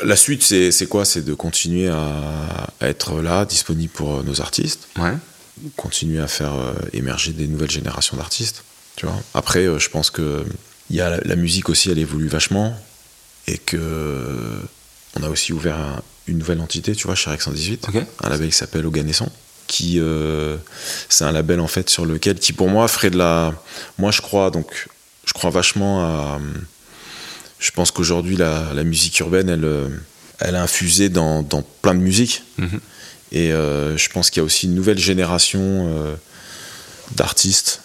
La suite, c'est quoi? C'est de continuer à, à, être là, disponible pour nos artistes. Ouais. Continuer à faire émerger des nouvelles générations d'artistes. Tu vois. Après, je pense que il y a la, musique aussi, elle évolue vachement et que on a aussi ouvert une nouvelle entité, tu vois, chez Rex 118, un label qui s'appelle Oganesson qui euh, c'est un label en fait sur lequel qui pour moi ferait de la moi je crois donc je crois vachement à je pense qu'aujourd'hui la, musique urbaine elle euh, elle a infusé dans, dans plein de musiques mhm. et euh, je pense qu'il y a aussi une nouvelle génération d'artistes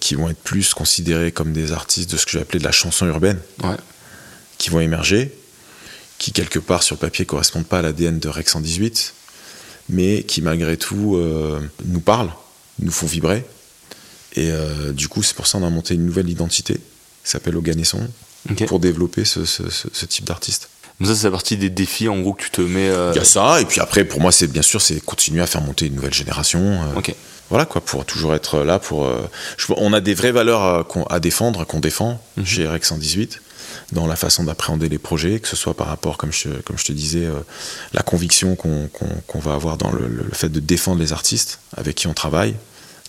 qui vont être plus considérés comme des artistes de ce que j'ai appelé de la chanson urbaine qui vont émerger qui quelque part sur le papier correspondent pas à l'ADN de Rex 118 mais qui malgré tout euh, nous parlent, nous font vibrer. Et euh, du coup, c'est pour ça qu'on a monté une nouvelle identité qui s'appelle Oganesson pour développer ce, type d'artiste. ça, c'est la partie des défis en gros que tu te mets. Euh, Il y a ça, et puis après, pour moi, c'est bien sûr, c'est continuer à faire monter une nouvelle génération. Voilà quoi, pour toujours être là. Pour, on a des vraies valeurs à, défendre, qu'on défend mhm. chez Rex 118 dans la façon d'appréhender les projets, que ce soit par rapport, comme je, comme je te disais, euh, la conviction qu'on va avoir dans le, fait de défendre les artistes avec qui on travaille,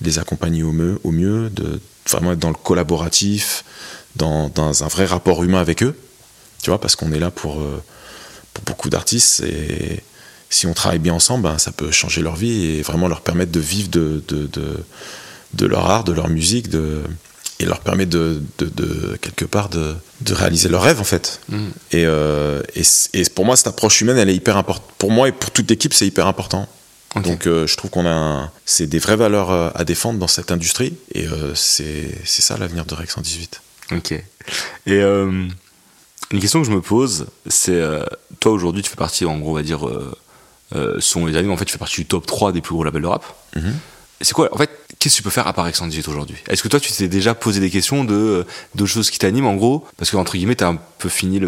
les accompagner au mieux, au mieux de vraiment être dans le collaboratif, dans, dans un vrai rapport humain avec eux, tu vois, parce qu'on est là pour, euh, pour beaucoup d'artistes et si on travaille bien ensemble, ben, ça peut changer leur vie et vraiment leur permettre de vivre de, de, de, de leur art, de leur musique, de, et leur permet de, de, quelque part de, de, réaliser leurs rêves en fait. Mm. Et, euh, et, et, pour moi cette approche humaine elle est hyper importante. Pour moi et pour toute l'équipe c'est hyper important. Donc euh, je trouve qu'on a c'est des vraies valeurs euh, à défendre dans cette industrie et c'est ça l'avenir de Rex 118. Ok. Et une question que je me pose c'est toi aujourd'hui tu fais partie en gros on va dire selon les amis en fait tu fais partie du top 3 des plus gros labels de rap. Mm-hmm. C'est quoi En fait, qu'est-ce que tu peux faire à part Rex 118 aujourd'hui? Est-ce que toi, tu t'es déjà posé des questions de d'autres choses qui t'animent en gros? Parce que entre guillemets, t'as un peu fini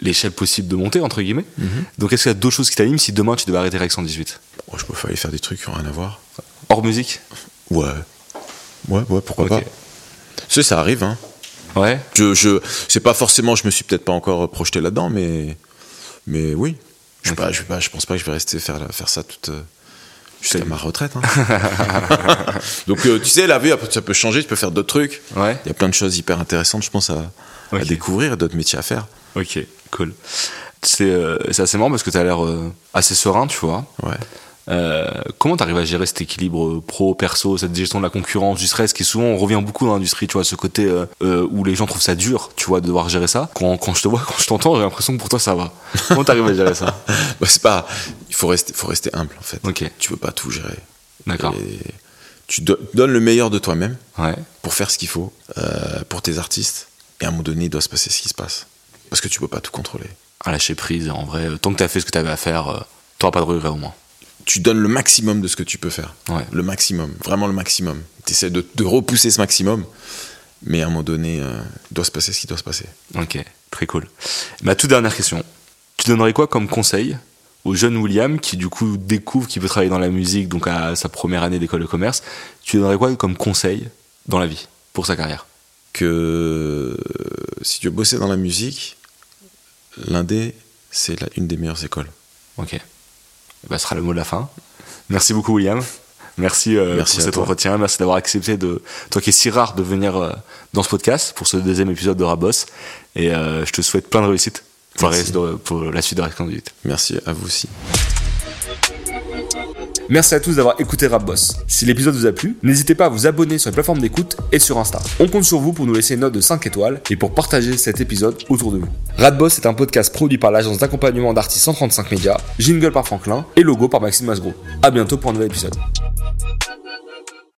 l'échelle possible de monter entre guillemets. Mhm. Donc, est-ce qu'il y a d'autres choses qui t'animent si demain tu devais arrêter Rex 118 Je peux aller faire des trucs qui n'ont rien à voir. Hors musique? Ouais. Ouais, ouais, pourquoi pas. Sais, ça arrive, hein. Ouais. Je, je, c'est pas forcément, je me suis peut-être pas encore projeté là-dedans, mais, mais oui. Je, pas, je, pas, je pense pas que je vais rester faire, faire ça toute. Euh, Jusqu'à ma retraite. Hein. Donc, euh, tu sais, la vie, ça peut changer, tu peux faire d'autres trucs. Ouais. Il y a plein de choses hyper intéressantes, je pense, à, à découvrir, d'autres métiers à faire. Ok, cool. C'est euh, assez marrant parce que tu as l'air euh, assez serein, tu vois. Ouais. Euh, comment tu arrives à gérer cet équilibre pro-perso, cette gestion de la concurrence, du stress, qui souvent on revient beaucoup dans l'industrie, tu vois, ce côté euh, euh, où les gens trouvent ça dur, tu vois, de devoir gérer ça. Quand, quand je te vois, quand je t'entends, j'ai l'impression que pour toi ça va. Comment t'arrives à gérer ça? Bah, C'est pas, il faut rester, faut rester humble en fait. Ok. Tu peux pas tout gérer. D'accord. Tu donnes le meilleur de toi-même ouais. pour faire ce qu'il faut pour tes artistes. Et à un moment donné, il doit se passer ce qui se passe. Parce que tu peux pas tout contrôler. À lâcher prise, en vrai, tant que t'as fait ce que t'avais à faire, t'auras pas de regret au moins tu donnes le maximum de ce que tu peux faire. Le maximum, vraiment le maximum. Tu essaies de, repousser ce maximum, mais à un moment donné, euh, doit se passer ce qui doit se passer. Ok, très cool. Ma toute dernière question. Tu donnerais quoi comme conseil au jeune William qui du coup découvre qu'il veut travailler dans la musique, donc à sa première année d'école de commerce? Tu donnerais quoi comme conseil dans la vie pour sa carrière? Que si tu veux bosser dans la musique, l'indé, c'est une des meilleures écoles. Ok bah, ce sera le mot de la fin. Merci beaucoup, William. Merci, euh, pour cet entretien. Merci d'avoir accepté de, toi qui es si rare de venir euh, dans ce podcast pour ce deuxième épisode de Rabos. Et euh, je te souhaite plein de réussite pour, la, suite de la Conduite. Merci à vous aussi. Merci à tous d'avoir écouté Rap Boss. Si l'épisode vous a plu, n'hésitez pas à vous abonner sur les plateformes d'écoute et sur Insta. On compte sur vous pour nous laisser une note de 5 étoiles et pour partager cet épisode autour de vous. Rap Boss est un podcast produit par l'agence d'accompagnement d'artistes 135 médias, jingle par Franklin et logo par Maxime Masgro. A bientôt pour un nouvel épisode.